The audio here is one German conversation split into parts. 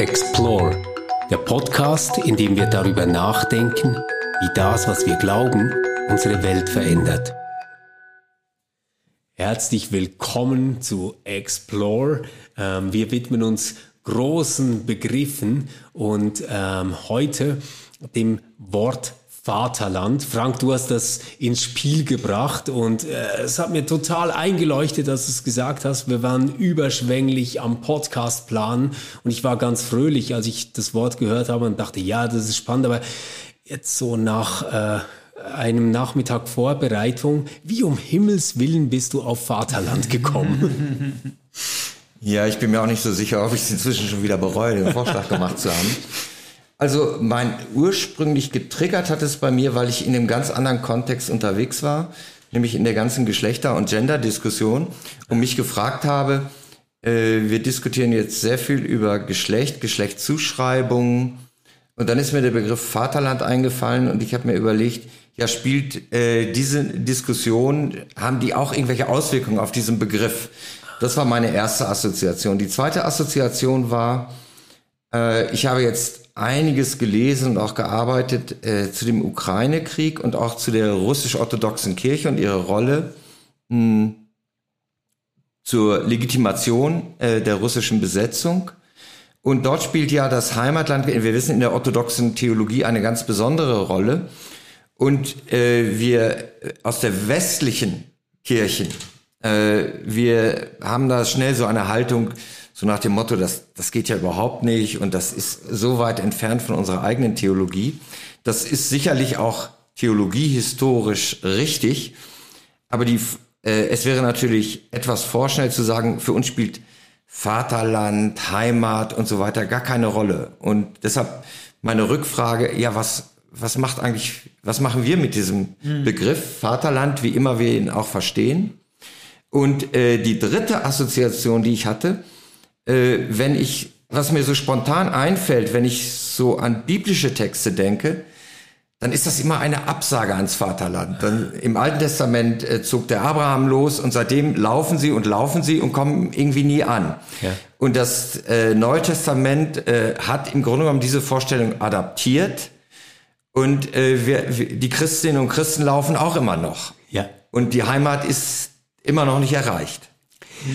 Explore, der Podcast, in dem wir darüber nachdenken, wie das, was wir glauben, unsere Welt verändert. Herzlich willkommen zu Explore. Ähm, wir widmen uns großen Begriffen und ähm, heute dem Wort Vaterland. Frank, du hast das ins Spiel gebracht und äh, es hat mir total eingeleuchtet, dass du es gesagt hast. Wir waren überschwänglich am Podcast planen und ich war ganz fröhlich, als ich das Wort gehört habe und dachte, ja, das ist spannend, aber jetzt so nach äh, einem Nachmittag Vorbereitung, wie um Himmels Willen bist du auf Vaterland gekommen? Ja, ich bin mir auch nicht so sicher, ob ich es inzwischen schon wieder bereue, den Vorschlag gemacht zu haben. Also mein ursprünglich getriggert hat es bei mir, weil ich in einem ganz anderen Kontext unterwegs war, nämlich in der ganzen Geschlechter- und Gender-Diskussion und mich gefragt habe, äh, wir diskutieren jetzt sehr viel über Geschlecht, Geschlechtszuschreibungen und dann ist mir der Begriff Vaterland eingefallen und ich habe mir überlegt, ja spielt äh, diese Diskussion, haben die auch irgendwelche Auswirkungen auf diesen Begriff? Das war meine erste Assoziation. Die zweite Assoziation war, äh, ich habe jetzt einiges gelesen und auch gearbeitet äh, zu dem Ukraine-Krieg und auch zu der russisch-orthodoxen Kirche und ihrer Rolle mh, hm, zur Legitimation äh, der russischen Besetzung. Und dort spielt ja das Heimatland, wir wissen in der orthodoxen Theologie eine ganz besondere Rolle. Und äh, wir aus der westlichen Kirchen, äh, wir haben da schnell so eine Haltung, so nach dem Motto, das, das geht ja überhaupt nicht und das ist so weit entfernt von unserer eigenen Theologie. Das ist sicherlich auch theologiehistorisch richtig, aber die, äh, es wäre natürlich etwas vorschnell zu sagen, für uns spielt Vaterland, Heimat und so weiter gar keine Rolle. Und deshalb meine Rückfrage, ja, was, was macht eigentlich, was machen wir mit diesem mhm. Begriff Vaterland, wie immer wir ihn auch verstehen? Und äh, die dritte Assoziation, die ich hatte, äh, wenn ich, was mir so spontan einfällt, wenn ich so an biblische Texte denke, dann ist das immer eine Absage ans Vaterland. Dann, Im Alten Testament äh, zog der Abraham los und seitdem laufen sie und laufen sie und kommen irgendwie nie an. Ja. Und das äh, Neue Testament äh, hat im Grunde genommen diese Vorstellung adaptiert und äh, wir, wir, die Christinnen und Christen laufen auch immer noch. Ja. Und die Heimat ist immer noch nicht erreicht.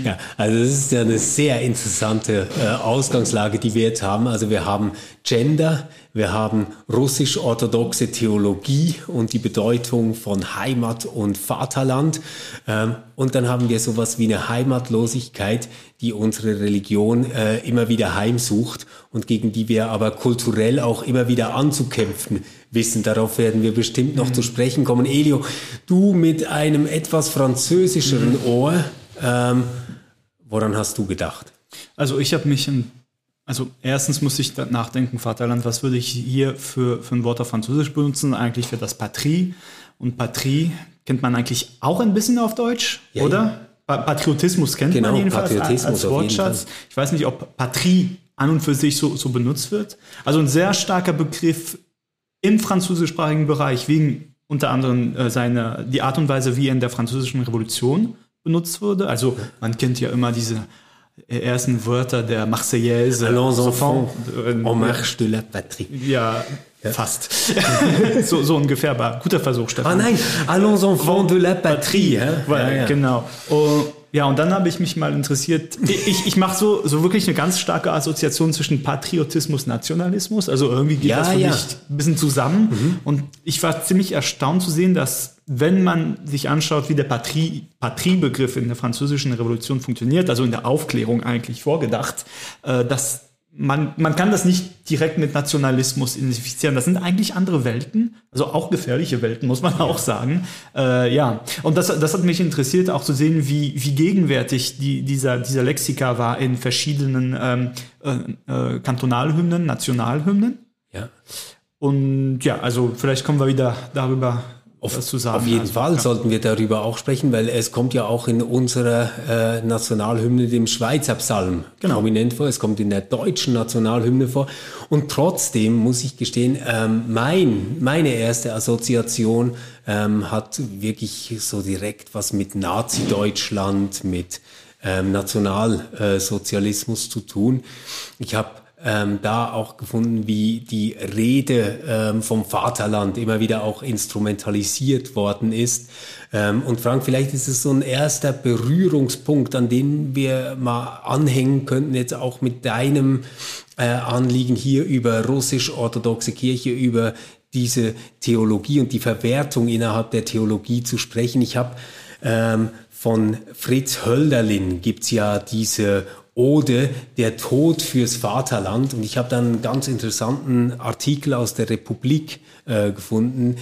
Ja, also das ist ja eine sehr interessante äh, Ausgangslage, die wir jetzt haben. Also wir haben Gender, wir haben russisch-orthodoxe Theologie und die Bedeutung von Heimat und Vaterland. Ähm, und dann haben wir sowas wie eine Heimatlosigkeit, die unsere Religion äh, immer wieder heimsucht und gegen die wir aber kulturell auch immer wieder anzukämpfen wissen. Darauf werden wir bestimmt noch mhm. zu sprechen kommen. Elio, du mit einem etwas französischeren mhm. Ohr, ähm, woran hast du gedacht? Also ich habe mich, in, also erstens muss ich nachdenken, Vaterland, was würde ich hier für, für ein Wort auf Französisch benutzen? Eigentlich für das Patrie. Und Patrie kennt man eigentlich auch ein bisschen auf Deutsch, ja, oder? Ja. Patriotismus kennt genau, man jedenfalls Patriotismus als Wortschatz. Ich weiß nicht, ob Patrie an und für sich so, so benutzt wird. Also ein sehr starker Begriff im französischsprachigen Bereich wegen unter anderem äh, seine, die Art und Weise, wie er in der französischen Revolution benutzt wurde. Also man kennt ja immer diese ersten Wörter der Marseillaise. Allons enfants, en marche de la patrie. Ja, ja. fast. so, so ungefähr, aber guter Versuch, Stefan. Ah nein, allons enfants de la patrie. Ja, ja. Genau. Und ja, und dann habe ich mich mal interessiert. Ich, ich mache so, so wirklich eine ganz starke Assoziation zwischen Patriotismus, Nationalismus. Also irgendwie geht ja, das für ja. mich ein bisschen zusammen. Mhm. Und ich war ziemlich erstaunt zu sehen, dass wenn man sich anschaut, wie der Patrie, Patrie-Begriff in der französischen Revolution funktioniert, also in der Aufklärung eigentlich vorgedacht, äh, dass man, man kann das nicht direkt mit Nationalismus identifizieren. Das sind eigentlich andere Welten, also auch gefährliche Welten, muss man auch sagen. Äh, ja, und das, das hat mich interessiert, auch zu sehen, wie, wie gegenwärtig die, dieser, dieser Lexika war in verschiedenen ähm, äh, äh, Kantonalhymnen, Nationalhymnen. Ja. Und ja, also vielleicht kommen wir wieder darüber auf, zu sagen. Auf jeden also, Fall ja. sollten wir darüber auch sprechen, weil es kommt ja auch in unserer äh, Nationalhymne, dem Schweizer Psalm, genau. prominent vor. Es kommt in der deutschen Nationalhymne vor. Und trotzdem muss ich gestehen, ähm, mein, meine erste Assoziation ähm, hat wirklich so direkt was mit Nazi-Deutschland, mit ähm, Nationalsozialismus zu tun. Ich habe ähm, da auch gefunden, wie die Rede ähm, vom Vaterland immer wieder auch instrumentalisiert worden ist. Ähm, und Frank, vielleicht ist es so ein erster Berührungspunkt, an den wir mal anhängen könnten, jetzt auch mit deinem äh, Anliegen hier über russisch-orthodoxe Kirche, über diese Theologie und die Verwertung innerhalb der Theologie zu sprechen. Ich habe ähm, von Fritz Hölderlin gibt's ja diese Ode Der Tod fürs Vaterland. Und ich habe dann einen ganz interessanten Artikel aus der Republik äh, gefunden,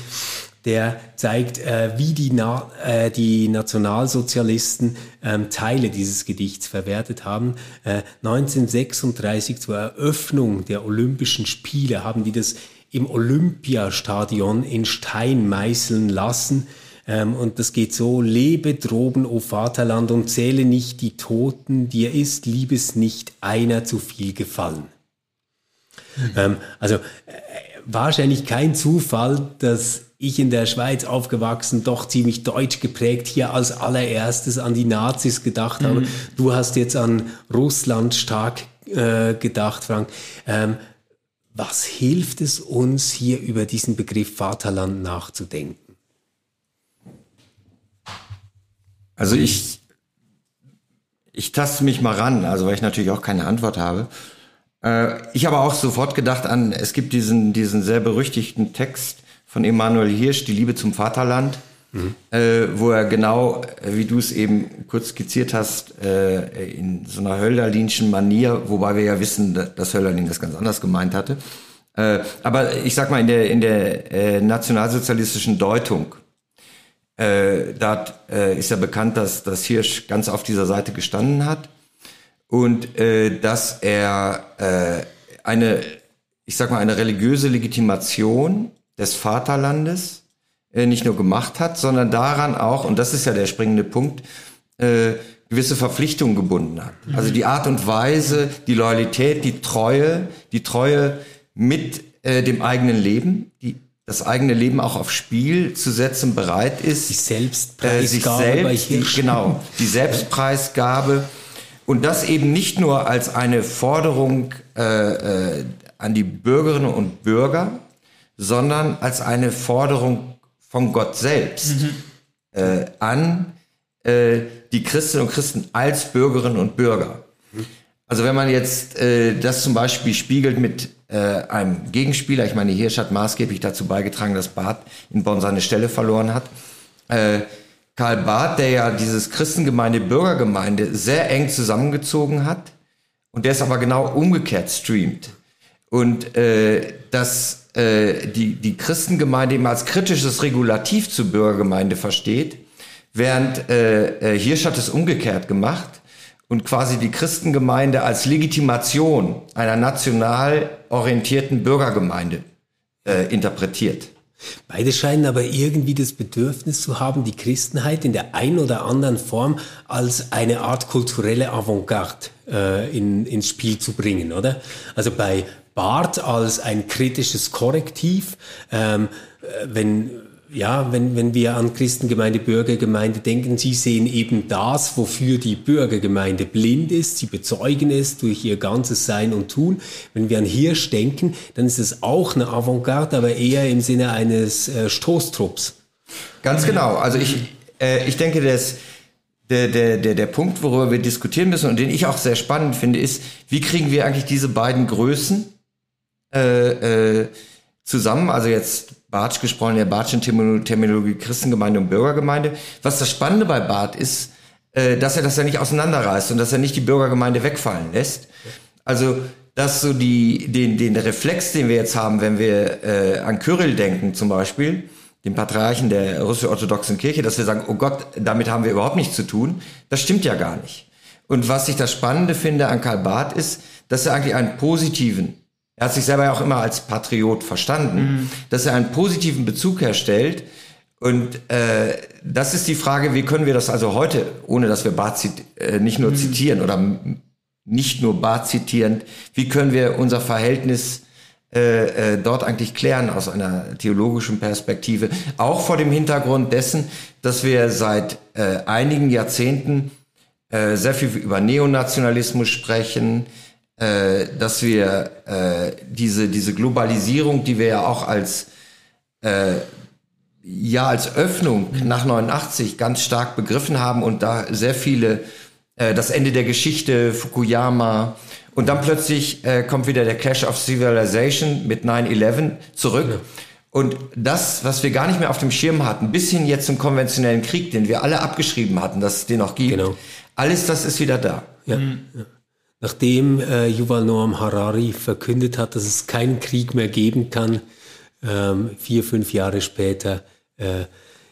der zeigt, äh, wie die, Na äh, die Nationalsozialisten ähm, Teile dieses Gedichts verwertet haben. Äh, 1936 zur Eröffnung der Olympischen Spiele haben die das im Olympiastadion in Stein meißeln lassen. Ähm, und das geht so, lebe droben, o Vaterland, und zähle nicht die Toten, dir ist Liebes nicht einer zu viel gefallen. Mhm. Ähm, also äh, wahrscheinlich kein Zufall, dass ich in der Schweiz aufgewachsen, doch ziemlich deutsch geprägt, hier als allererstes an die Nazis gedacht mhm. habe. Du hast jetzt an Russland stark äh, gedacht, Frank. Ähm, was hilft es uns, hier über diesen Begriff Vaterland nachzudenken? Also ich, ich taste mich mal ran, also weil ich natürlich auch keine Antwort habe. Äh, ich habe auch sofort gedacht an, es gibt diesen, diesen sehr berüchtigten Text von Emanuel Hirsch, Die Liebe zum Vaterland, mhm. äh, wo er genau, äh, wie du es eben kurz skizziert hast, äh, in so einer Hölderlinschen Manier, wobei wir ja wissen, dass Hölderlin das ganz anders gemeint hatte. Äh, aber ich sag mal, in der, in der äh, nationalsozialistischen Deutung äh, da äh, ist ja bekannt, dass, dass Hirsch ganz auf dieser Seite gestanden hat und äh, dass er äh, eine, ich sag mal, eine religiöse Legitimation des Vaterlandes äh, nicht nur gemacht hat, sondern daran auch, und das ist ja der springende Punkt, äh, gewisse Verpflichtungen gebunden hat. Also die Art und Weise, die Loyalität, die Treue, die Treue mit äh, dem eigenen Leben, die das eigene Leben auch aufs Spiel zu setzen bereit ist. Die Selbstpreisgabe. Äh, sich selbst, die, genau, die Selbstpreisgabe. Und das eben nicht nur als eine Forderung äh, äh, an die Bürgerinnen und Bürger, sondern als eine Forderung von Gott selbst mhm. äh, an äh, die Christinnen und Christen als Bürgerinnen und Bürger. Mhm. Also wenn man jetzt äh, das zum Beispiel spiegelt mit äh, einem Gegenspieler, ich meine, Hirsch hat maßgeblich dazu beigetragen, dass Barth in Bonn seine Stelle verloren hat. Äh, Karl Barth, der ja dieses Christengemeinde, Bürgergemeinde sehr eng zusammengezogen hat und der es aber genau umgekehrt streamt. Und äh, dass äh, die, die Christengemeinde eben als kritisches Regulativ zur Bürgergemeinde versteht, während äh, äh Hirsch hat es umgekehrt gemacht und quasi die Christengemeinde als Legitimation einer national orientierten Bürgergemeinde äh, interpretiert. Beide scheinen aber irgendwie das Bedürfnis zu haben, die Christenheit in der ein oder anderen Form als eine Art kulturelle Avantgarde äh, in, ins Spiel zu bringen, oder? Also bei Barth als ein kritisches Korrektiv, ähm, äh, wenn ja, wenn, wenn wir an Christengemeinde, Bürgergemeinde denken, sie sehen eben das, wofür die Bürgergemeinde blind ist. Sie bezeugen es durch ihr ganzes Sein und Tun. Wenn wir an Hirsch denken, dann ist es auch eine Avantgarde, aber eher im Sinne eines äh, Stoßtrupps. Ganz genau. Also ich, äh, ich denke, dass der, der, der, der Punkt, worüber wir diskutieren müssen und den ich auch sehr spannend finde, ist, wie kriegen wir eigentlich diese beiden Größen äh, äh, zusammen? Also jetzt Bartsch gesprochen, der Bartschen Terminologie Christengemeinde und Bürgergemeinde. Was das Spannende bei Barth ist, äh, dass er das ja nicht auseinanderreißt und dass er nicht die Bürgergemeinde wegfallen lässt. Also, dass so die, den, den Reflex, den wir jetzt haben, wenn wir äh, an Kyrill denken zum Beispiel, dem Patriarchen der russisch-orthodoxen Kirche, dass wir sagen, oh Gott, damit haben wir überhaupt nichts zu tun, das stimmt ja gar nicht. Und was ich das Spannende finde an Karl Barth ist, dass er eigentlich einen positiven er hat sich selber ja auch immer als Patriot verstanden, mhm. dass er einen positiven Bezug herstellt. Und äh, das ist die Frage, wie können wir das also heute, ohne dass wir Barth äh, nicht nur mhm. zitieren oder nicht nur Barth zitierend, wie können wir unser Verhältnis äh, äh, dort eigentlich klären aus einer theologischen Perspektive, auch vor dem Hintergrund dessen, dass wir seit äh, einigen Jahrzehnten äh, sehr viel über Neonationalismus sprechen, äh, dass wir äh, diese, diese Globalisierung, die wir ja auch als, äh, ja, als Öffnung nach 89 ganz stark begriffen haben und da sehr viele, äh, das Ende der Geschichte, Fukuyama, und dann plötzlich äh, kommt wieder der Clash of Civilization mit 9-11 zurück. Ja. Und das, was wir gar nicht mehr auf dem Schirm hatten, bis hin jetzt zum konventionellen Krieg, den wir alle abgeschrieben hatten, dass es den noch gibt, genau. alles das ist wieder da. Ja. Mhm. Nachdem äh, Yuval Noam Harari verkündet hat, dass es keinen Krieg mehr geben kann, ähm, vier, fünf Jahre später äh,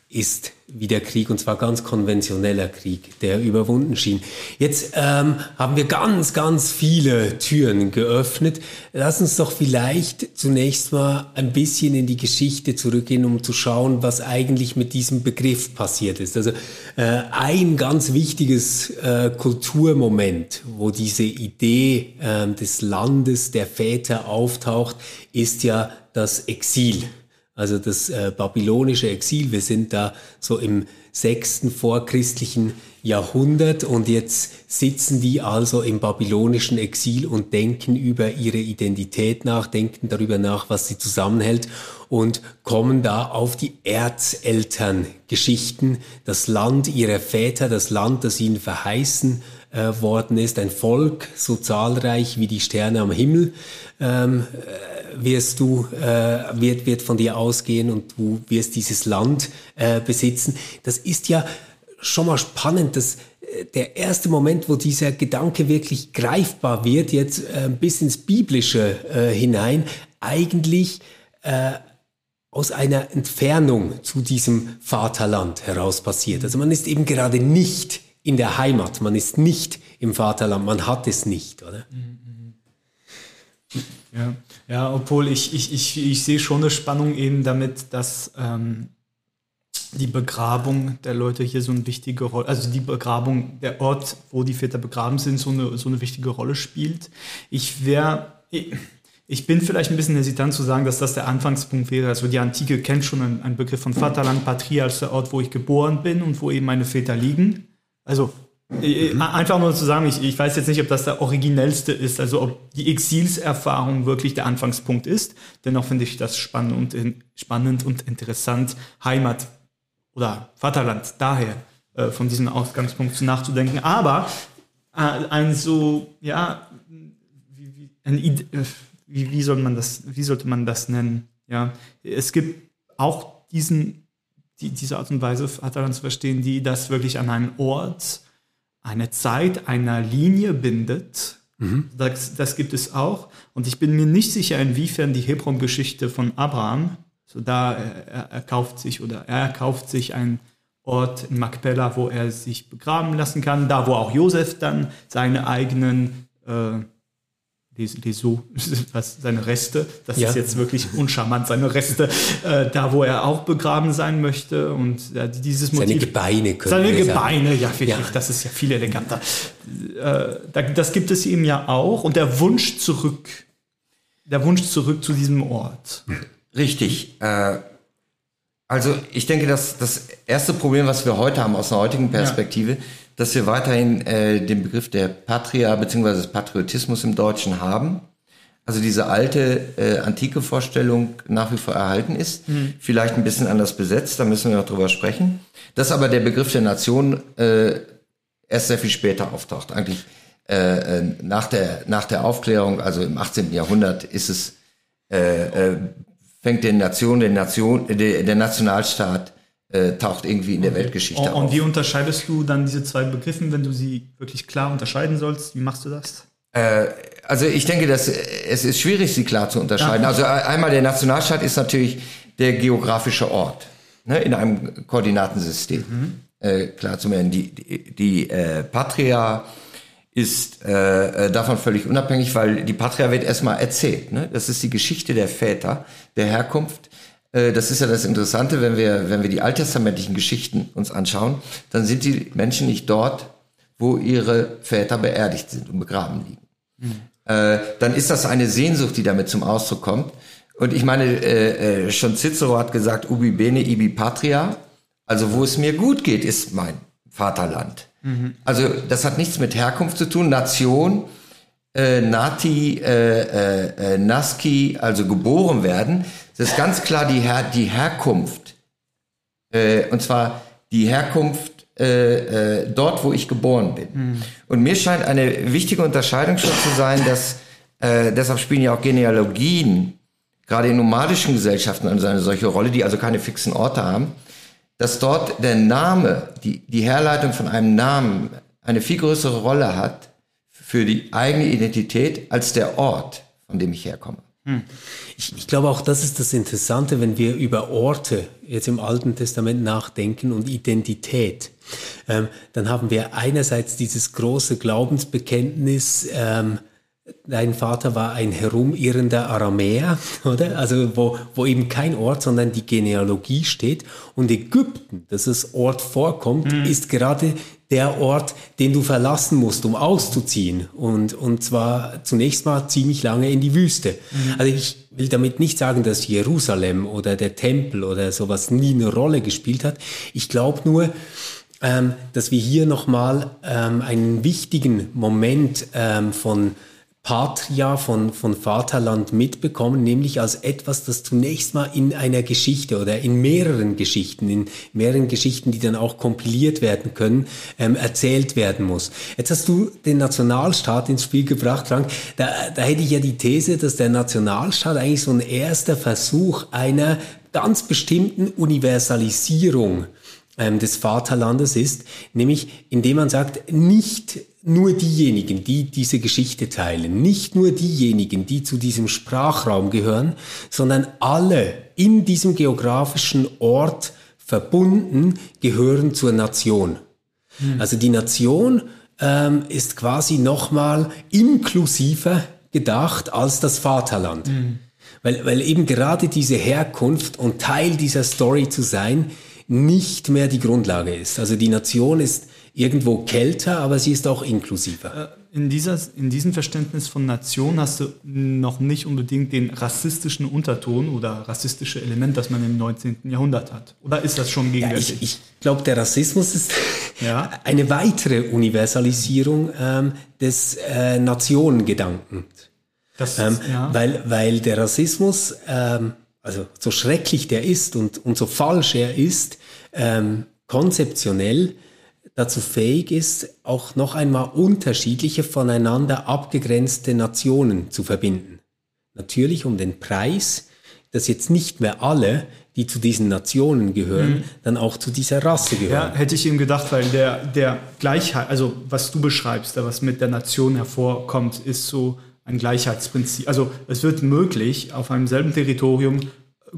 ist wie der Krieg, und zwar ganz konventioneller Krieg, der überwunden schien. Jetzt ähm, haben wir ganz, ganz viele Türen geöffnet. Lass uns doch vielleicht zunächst mal ein bisschen in die Geschichte zurückgehen, um zu schauen, was eigentlich mit diesem Begriff passiert ist. Also äh, ein ganz wichtiges äh, Kulturmoment, wo diese Idee äh, des Landes der Väter auftaucht, ist ja das Exil also das äh, babylonische Exil. Wir sind da so im sechsten vorchristlichen Jahrhundert und jetzt sitzen die also im babylonischen Exil und denken über ihre Identität nach, denken darüber nach, was sie zusammenhält und kommen da auf die Erzelterngeschichten, das Land ihrer Väter, das Land, das ihnen verheißen äh, worden ist, ein Volk so zahlreich wie die Sterne am Himmel. Ähm, wirst du, äh, wird, wird von dir ausgehen und du wirst dieses Land äh, besitzen. Das ist ja schon mal spannend, dass äh, der erste Moment, wo dieser Gedanke wirklich greifbar wird, jetzt äh, bis ins Biblische äh, hinein, eigentlich äh, aus einer Entfernung zu diesem Vaterland heraus passiert. Also man ist eben gerade nicht in der Heimat, man ist nicht im Vaterland, man hat es nicht, oder? Mhm. Ja, ja obwohl ich, ich, ich, ich sehe schon eine Spannung eben damit, dass ähm, die Begrabung der Leute hier so eine wichtige Rolle, also die Begrabung, der Ort, wo die Väter begraben sind, so eine, so eine wichtige Rolle spielt. Ich wäre, ich, bin vielleicht ein bisschen hesitant zu sagen, dass das der Anfangspunkt wäre. Also die Antike kennt schon einen, einen Begriff von Vaterland, Patria als der Ort, wo ich geboren bin und wo eben meine Väter liegen. Also. Einfach nur zu sagen, ich, ich weiß jetzt nicht, ob das der originellste ist, also ob die Exilserfahrung wirklich der Anfangspunkt ist. Dennoch finde ich das spannend und, spannend und interessant, Heimat oder Vaterland daher äh, von diesem Ausgangspunkt nachzudenken. Aber äh, ein so, ja, wie, wie, ein, äh, wie, wie, soll man das, wie sollte man das nennen? Ja, es gibt auch diesen, die, diese Art und Weise, Vaterland zu verstehen, die das wirklich an einem Ort eine Zeit einer Linie bindet. Mhm. Das, das, gibt es auch. Und ich bin mir nicht sicher, inwiefern die Hebron-Geschichte von Abraham, so da er, er, kauft sich oder er kauft sich einen Ort in Makpella, wo er sich begraben lassen kann, da wo auch Josef dann seine eigenen äh, les, les was, seine Reste, das ja. ist jetzt wirklich uncharmant, seine Reste, äh, da wo er auch begraben sein möchte und äh, dieses Motiv. Seine Gebeine können Seine Gebeine, sagen. ja, wirklich, ja. das ist ja viel eleganter. Äh, das gibt es ihm ja auch und der Wunsch zurück, der Wunsch zurück zu diesem Ort. Richtig. Äh, also ich denke, dass das erste Problem, was wir heute haben aus einer heutigen Perspektive, ja dass wir weiterhin äh, den Begriff der Patria bzw. des Patriotismus im Deutschen haben. Also diese alte äh, antike Vorstellung nach wie vor erhalten ist, mhm. vielleicht ein bisschen anders besetzt, da müssen wir noch drüber sprechen. Dass aber der Begriff der Nation äh, erst sehr viel später auftaucht. Eigentlich äh, äh nach, der, nach der Aufklärung, also im 18. Jahrhundert, ist es, äh, äh, fängt der Nation, der Nation, der, der Nationalstaat äh, taucht irgendwie in der okay. Weltgeschichte und, auf. Und wie unterscheidest du dann diese zwei Begriffen, wenn du sie wirklich klar unterscheiden sollst? Wie machst du das? Äh, also ich denke, dass es ist schwierig, sie klar zu unterscheiden. Ja. Also einmal der Nationalstaat ist natürlich der geografische Ort ne, in einem Koordinatensystem. Mhm. Äh, klar zu merken. Die, die, die äh, Patria ist äh, äh, davon völlig unabhängig, weil die Patria wird erstmal erzählt. Ne? Das ist die Geschichte der Väter, der Herkunft äh, das ist ja das Interessante, wenn wir, wenn wir die alttestamentlichen Geschichten uns anschauen, dann sind die Menschen nicht dort, wo ihre Väter beerdigt sind und begraben liegen. Mhm. Äh, dann ist das eine Sehnsucht, die damit zum Ausdruck kommt. Und ich meine, äh, äh, schon Cicero hat gesagt, ubi bene, ibi patria. Also wo es mir gut geht, ist mein Vaterland. Mhm. Also das hat nichts mit Herkunft zu tun. Nation äh, Nati, äh, äh, äh, Naski, also geboren werden, das ist ganz klar die, Her die Herkunft. Äh, und zwar die Herkunft äh, äh, dort, wo ich geboren bin. Mhm. Und mir scheint eine wichtige Unterscheidung schon zu sein, dass äh, deshalb spielen ja auch Genealogien, gerade in nomadischen Gesellschaften, eine solche Rolle, die also keine fixen Orte haben, dass dort der Name, die, die Herleitung von einem Namen eine viel größere Rolle hat für die eigene Identität als der Ort, von dem ich herkomme. Hm. Ich, ich, glaube auch, das ist das Interessante, wenn wir über Orte jetzt im Alten Testament nachdenken und Identität. Ähm, dann haben wir einerseits dieses große Glaubensbekenntnis, ähm, dein Vater war ein herumirrender Aramäer, oder? Also wo, wo eben kein Ort, sondern die Genealogie steht. Und Ägypten, dass das Ort vorkommt, mhm. ist gerade der Ort, den du verlassen musst, um auszuziehen. Und, und zwar zunächst mal ziemlich lange in die Wüste. Mhm. Also ich will damit nicht sagen, dass Jerusalem oder der Tempel oder sowas nie eine Rolle gespielt hat. Ich glaube nur, ähm, dass wir hier nochmal ähm, einen wichtigen Moment ähm, von Patria von, von Vaterland mitbekommen, nämlich als etwas, das zunächst mal in einer Geschichte oder in mehreren Geschichten, in mehreren Geschichten, die dann auch kompiliert werden können, ähm, erzählt werden muss. Jetzt hast du den Nationalstaat ins Spiel gebracht, Frank. Da, da hätte ich ja die These, dass der Nationalstaat eigentlich so ein erster Versuch einer ganz bestimmten Universalisierung ähm, des Vaterlandes ist, nämlich indem man sagt, nicht nur diejenigen, die diese Geschichte teilen, nicht nur diejenigen, die zu diesem Sprachraum gehören, sondern alle in diesem geografischen Ort verbunden gehören zur Nation. Mhm. Also die Nation ähm, ist quasi nochmal inklusiver gedacht als das Vaterland. Mhm. Weil, weil eben gerade diese Herkunft und Teil dieser Story zu sein, nicht mehr die Grundlage ist. Also die Nation ist irgendwo kälter, aber sie ist auch inklusiver. Äh, in, dieser, in diesem Verständnis von Nation hast du noch nicht unbedingt den rassistischen Unterton oder rassistische Element, das man im 19. Jahrhundert hat. Oder ist das schon gegenwärtig? Ja, ich, ich glaube, der Rassismus ist ja. eine weitere Universalisierung ähm, des äh, Nationengedankens. Ähm, ja. weil, weil der Rassismus, ähm, also so schrecklich der ist und, und so falsch er ist, ähm, konzeptionell dazu fähig ist, auch noch einmal unterschiedliche voneinander abgegrenzte Nationen zu verbinden. Natürlich um den Preis, dass jetzt nicht mehr alle, die zu diesen Nationen gehören, mhm. dann auch zu dieser Rasse gehören. Ja, hätte ich ihm gedacht, weil der, der Gleichheit, also was du beschreibst, was mit der Nation hervorkommt, ist so ein Gleichheitsprinzip. Also es wird möglich, auf einem selben Territorium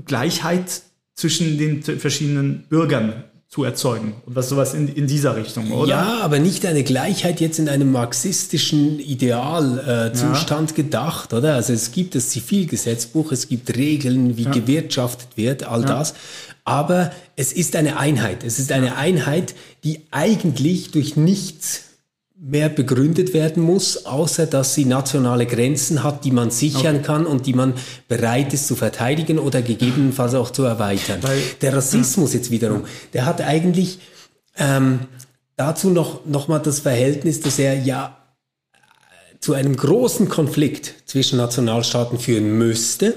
Gleichheit zwischen den verschiedenen Bürgern zu erzeugen. Und was sowas in, in dieser Richtung, oder? Ja, aber nicht eine Gleichheit jetzt in einem marxistischen Idealzustand äh, ja. gedacht, oder? Also es gibt das Zivilgesetzbuch, es gibt Regeln, wie ja. gewirtschaftet wird, all ja. das. Aber es ist eine Einheit. Es ist eine Einheit, die eigentlich durch nichts mehr begründet werden muss, außer dass sie nationale Grenzen hat, die man sichern okay. kann und die man bereit ist zu verteidigen oder gegebenenfalls auch zu erweitern. Weil, der Rassismus ja. jetzt wiederum, der hat eigentlich ähm, dazu noch, noch mal das Verhältnis, dass er ja zu einem großen Konflikt zwischen Nationalstaaten führen müsste.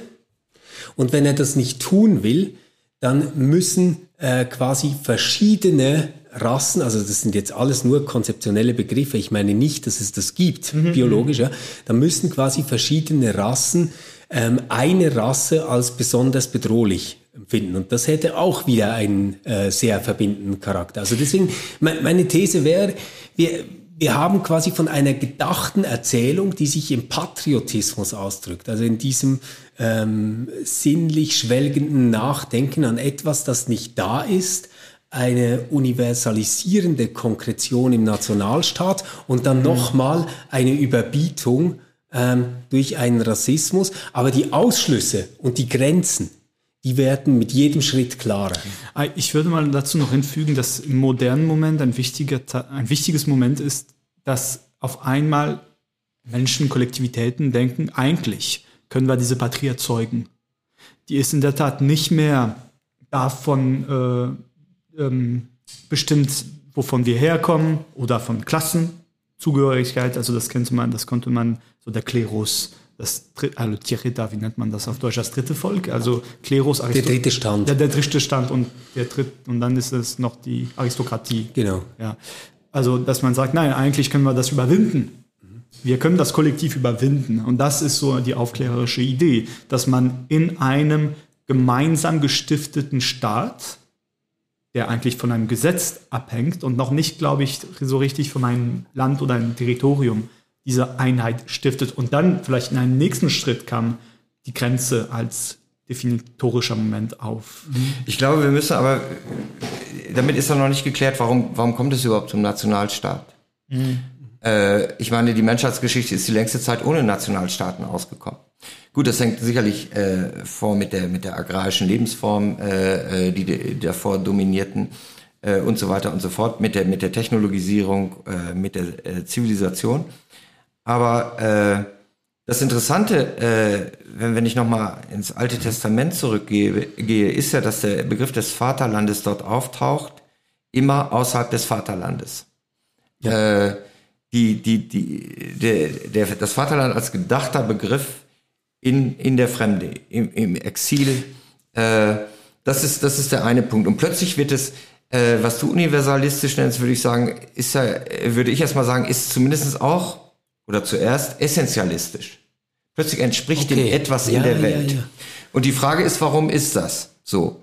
Und wenn er das nicht tun will, dann müssen äh, quasi verschiedene Rassen, also das sind jetzt alles nur konzeptionelle Begriffe, ich meine nicht, dass es das gibt, mhm. biologisch, ja, da müssen quasi verschiedene Rassen ähm, eine Rasse als besonders bedrohlich empfinden. Und das hätte auch wieder einen äh, sehr verbindenden Charakter. Also deswegen, me meine These wäre, wir, wir haben quasi von einer gedachten Erzählung, die sich im Patriotismus ausdrückt, also in diesem ähm, sinnlich schwelgenden Nachdenken an etwas, das nicht da ist, eine universalisierende Konkretion im Nationalstaat und dann mhm. nochmal eine Überbietung ähm, durch einen Rassismus. Aber die Ausschlüsse und die Grenzen, die werden mit jedem Schritt klarer. Ah, ich würde mal dazu noch hinfügen, dass im modernen Moment ein, wichtiger, ein wichtiges Moment ist, dass auf einmal Menschen, Kollektivitäten denken, eigentlich können wir diese Patrie erzeugen. Die ist in der Tat nicht mehr davon äh, ähm, bestimmt, wovon wir herkommen oder von Klassen, Zugehörigkeit, also das könnte man, das konnte man, so der Klerus, das also Tirita, wie nennt man das auf Deutsch, das dritte Volk, also Klerus, Aristo der dritte Stand. Ja, der dritte Stand und der dritte, und dann ist es noch die Aristokratie. Genau. Ja. Also, dass man sagt, nein, eigentlich können wir das überwinden. Wir können das kollektiv überwinden. Und das ist so die aufklärerische Idee, dass man in einem gemeinsam gestifteten Staat, der eigentlich von einem Gesetz abhängt und noch nicht, glaube ich, so richtig von einem Land oder einem Territorium, diese Einheit stiftet und dann vielleicht in einem nächsten Schritt kam die Grenze als definitorischer Moment auf. Ich glaube, wir müssen aber, damit ist ja noch nicht geklärt, warum, warum kommt es überhaupt zum Nationalstaat? Mhm. Äh, ich meine, die Menschheitsgeschichte ist die längste Zeit ohne Nationalstaaten ausgekommen. Gut, das hängt sicherlich äh, vor mit der, mit der agrarischen Lebensform, äh, äh die, die davor dominierten äh, und so weiter und so fort, mit der, mit der Technologisierung, äh, mit der äh, Zivilisation. Aber äh, das Interessante, äh, wenn, wenn ich nochmal ins Alte Testament zurückgehe, gehe, ist ja, dass der Begriff des Vaterlandes dort auftaucht, immer außerhalb des Vaterlandes. Ja. Äh, die, die, die, der, der, das Vaterland als gedachter Begriff in, in der Fremde, im, im Exil, äh, das, ist, das ist der eine Punkt. Und plötzlich wird es, äh, was du universalistisch nennst, würde ich sagen, ist ja, würde ich erstmal sagen, ist zumindest auch oder zuerst essentialistisch. Plötzlich entspricht okay. dem etwas ja, in der Welt. Ja, ja. Und die Frage ist, warum ist das so?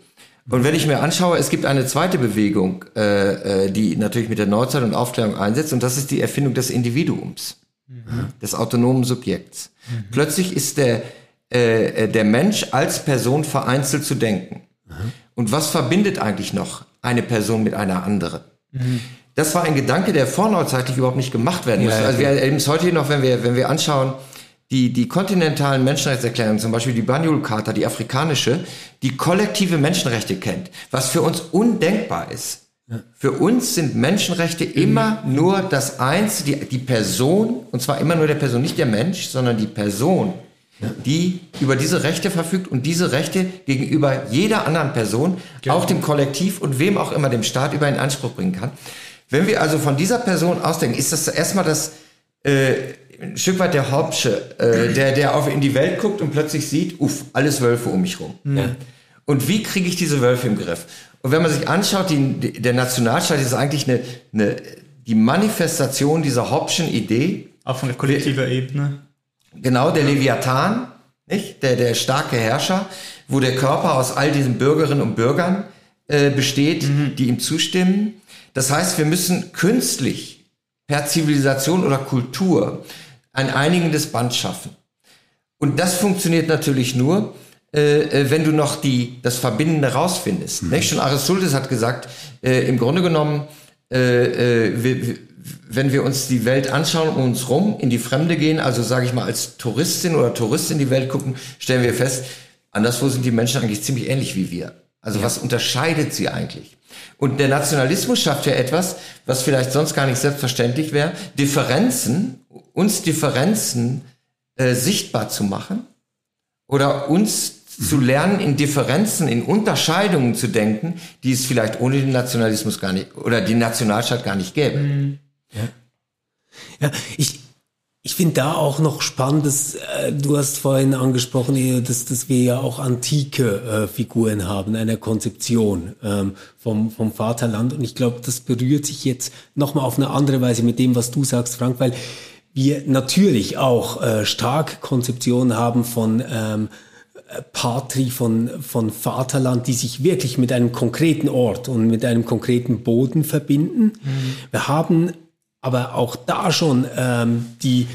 Und wenn ich mir anschaue, es gibt eine zweite Bewegung, äh, äh, die natürlich mit der Neuzeit und Aufklärung einsetzt, und das ist die Erfindung des Individuums, mhm. des autonomen Subjekts. Mhm. Plötzlich ist der, äh, äh, der Mensch als Person vereinzelt zu denken. Mhm. Und was verbindet eigentlich noch eine Person mit einer anderen? Mhm das war ein Gedanke, der vorneuzeitlich überhaupt nicht gemacht werden musste. Ja, also wir erleben es heute noch, wenn wir, wenn wir anschauen, die, die kontinentalen Menschenrechtserklärungen, zum Beispiel die Banjul-Charta, die afrikanische, die kollektive Menschenrechte kennt, was für uns undenkbar ist. Für uns sind Menschenrechte immer nur das Eins, die, die Person, und zwar immer nur der Person, nicht der Mensch, sondern die Person, die über diese Rechte verfügt und diese Rechte gegenüber jeder anderen Person, genau. auch dem Kollektiv und wem auch immer dem Staat über in Anspruch bringen kann. Wenn wir also von dieser Person ausdenken, ist das erstmal das äh, ein Stück weit der Hauptsche, äh, der, der auf in die Welt guckt und plötzlich sieht, uff, alles Wölfe um mich rum. Mhm. Ja. Und wie kriege ich diese Wölfe im Griff? Und wenn man sich anschaut, die, der Nationalstaat ist eigentlich eine, eine, die Manifestation dieser Hobbschen Idee. Auf einer kollektiven Ebene. Genau, der Leviathan, nicht? Der, der starke Herrscher, wo der Körper aus all diesen Bürgerinnen und Bürgern äh, besteht, mhm. die ihm zustimmen. Das heißt, wir müssen künstlich per Zivilisation oder Kultur ein einigendes Band schaffen. Und das funktioniert natürlich nur, äh, äh wenn du noch die, das Verbindende rausfindest. Mhm. Nicht? Schon Aristoteles hat gesagt, äh, im Grunde genommen, äh, äh wir, wenn wir uns die Welt anschauen, um uns rum, in die Fremde gehen, also sage ich mal als Touristin oder Tourist in die Welt gucken, stellen wir fest, anderswo sind die Menschen eigentlich ziemlich ähnlich wie wir. Also ja. was unterscheidet sie eigentlich? Und der Nationalismus schafft ja etwas, was vielleicht sonst gar nicht selbstverständlich wäre, Differenzen, uns Differenzen äh, sichtbar zu machen oder uns. Zu lernen, in Differenzen, in Unterscheidungen zu denken, die es vielleicht ohne den Nationalismus gar nicht oder den Nationalstaat gar nicht gäbe. Ja. Ja, ich, ich finde da auch noch spannend, dass, äh, du hast vorhin angesprochen, dass, dass wir ja auch antike äh, Figuren haben, einer Konzeption ähm, vom, vom Vaterland. Und ich glaube, das berührt sich jetzt nochmal auf eine andere Weise mit dem, was du sagst, Frank, weil wir natürlich auch äh, stark Konzeptionen haben von ähm, Patri, von, von Vaterland, die sich wirklich mit einem konkreten Ort und mit einem konkreten Boden verbinden. Mhm. Wir haben aber auch da schon ähm, die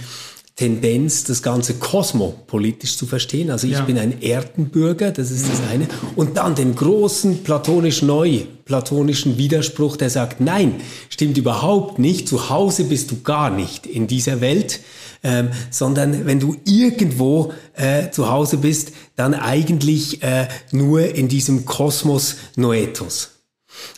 Tendenz, das Ganze kosmopolitisch zu verstehen. Also ich ja. bin ein Erdenbürger, das ist das eine. Und dann den großen platonisch-neu, platonischen Widerspruch, der sagt, nein, stimmt überhaupt nicht, zu Hause bist du gar nicht in dieser Welt, ähm, sondern wenn du irgendwo äh, zu Hause bist, dann eigentlich äh, nur in diesem Kosmos Noetos.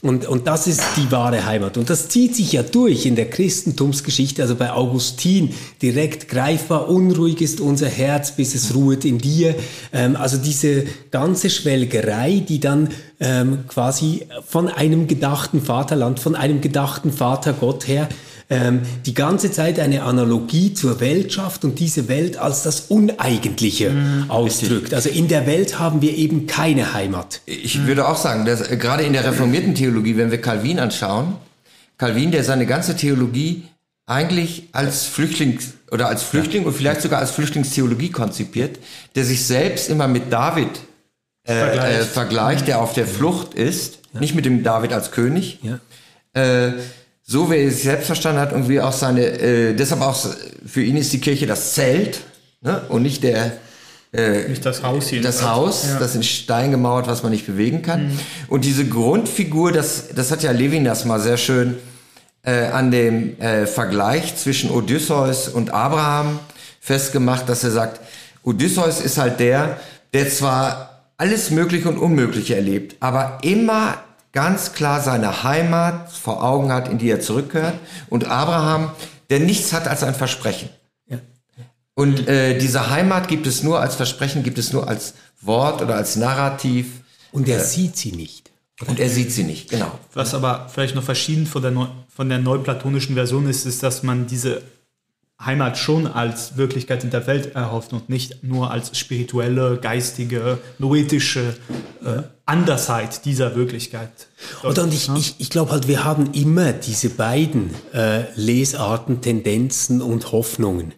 Und, und das ist die wahre Heimat. Und das zieht sich ja durch in der Christentumsgeschichte, also bei Augustin direkt greifbar, unruhig ist unser Herz, bis es ruht in dir. Ähm, also diese ganze Schwelgerei, die dann ähm, quasi von einem gedachten Vaterland, von einem gedachten Vater Gott her ähm, die ganze Zeit eine Analogie zur Welt schafft und diese Welt als das Uneigentliche mhm, ausdrückt. Also in der Welt haben wir eben keine Heimat. Ich würde auch sagen, dass äh, gerade in der reformierten Theologie, wenn wir Calvin anschauen, Calvin, der seine ganze Theologie eigentlich als Flüchtlings oder als Flüchtling und vielleicht sogar als Flüchtlingstheologie konzipiert, der sich selbst immer mit David äh, vergleicht. Äh, vergleicht, der auf der Flucht ist, ja. nicht mit dem David als König. Ja. Äh, so wie er sich selbst verstanden hat und wie auch seine, äh, deshalb auch für ihn ist die Kirche das Zelt ne? und nicht der äh, nicht das Haus hier. Das Haus, ja. das in Stein gemauert, was man nicht bewegen kann. Mhm. Und diese Grundfigur, das, das hat ja Levinas mal sehr schön äh, an dem äh, Vergleich zwischen Odysseus und Abraham festgemacht, dass er sagt, Odysseus ist halt der, der zwar alles Mögliche und Unmögliche erlebt, aber immer ganz klar seine Heimat vor Augen hat, in die er zurückgehört. Und Abraham, der nichts hat als ein Versprechen. Ja. Und äh, diese Heimat gibt es nur als Versprechen, gibt es nur als Wort oder als Narrativ. Und er äh, sieht sie nicht. Und er sieht sie nicht, genau. Was aber vielleicht noch verschieden von der, Neu von der neuplatonischen Version ist, ist, dass man diese Heimat schon als Wirklichkeit in der Welt erhofft und nicht nur als spirituelle, geistige, noetische äh, Andersheit dieser Wirklichkeit. Und, und ich, ich, ich glaube halt, wir haben immer diese beiden äh, Lesarten, Tendenzen und Hoffnungen.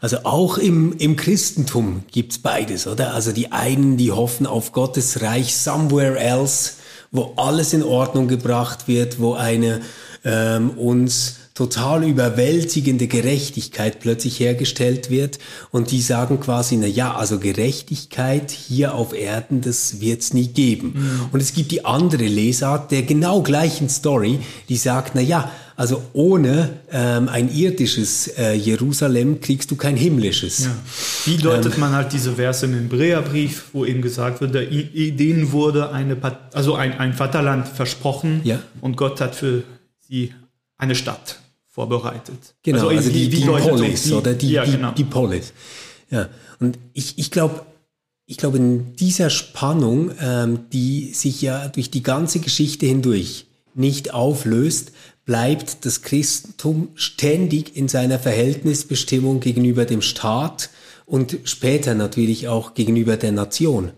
Also auch im, im Christentum gibt's beides, oder? Also die einen, die hoffen auf Gottes Reich somewhere else, wo alles in Ordnung gebracht wird, wo eine ähm, uns total überwältigende Gerechtigkeit plötzlich hergestellt wird und die sagen quasi, na ja, also Gerechtigkeit hier auf Erden, das wird's nie geben. Mhm. Und es gibt die andere Lesart der genau gleichen Story, die sagt, na ja, also ohne ähm, ein irdisches äh, Jerusalem kriegst du kein himmlisches. Ja. Wie deutet ähm, man halt diese Verse im Hebräerbrief, wo eben gesagt wird, denen wurde eine, also ein, ein Vaterland versprochen ja. und Gott hat für sie eine Stadt vorbereitet. Genau, also, also die, die, die Polis die, oder die, ja, genau. die, Polis. Ja, und ich, ich glaube, ich glaube, in dieser Spannung, ähm, die sich ja durch die ganze Geschichte hindurch nicht auflöst, bleibt das Christentum ständig in seiner Verhältnisbestimmung gegenüber dem Staat und später natürlich auch gegenüber der Nation.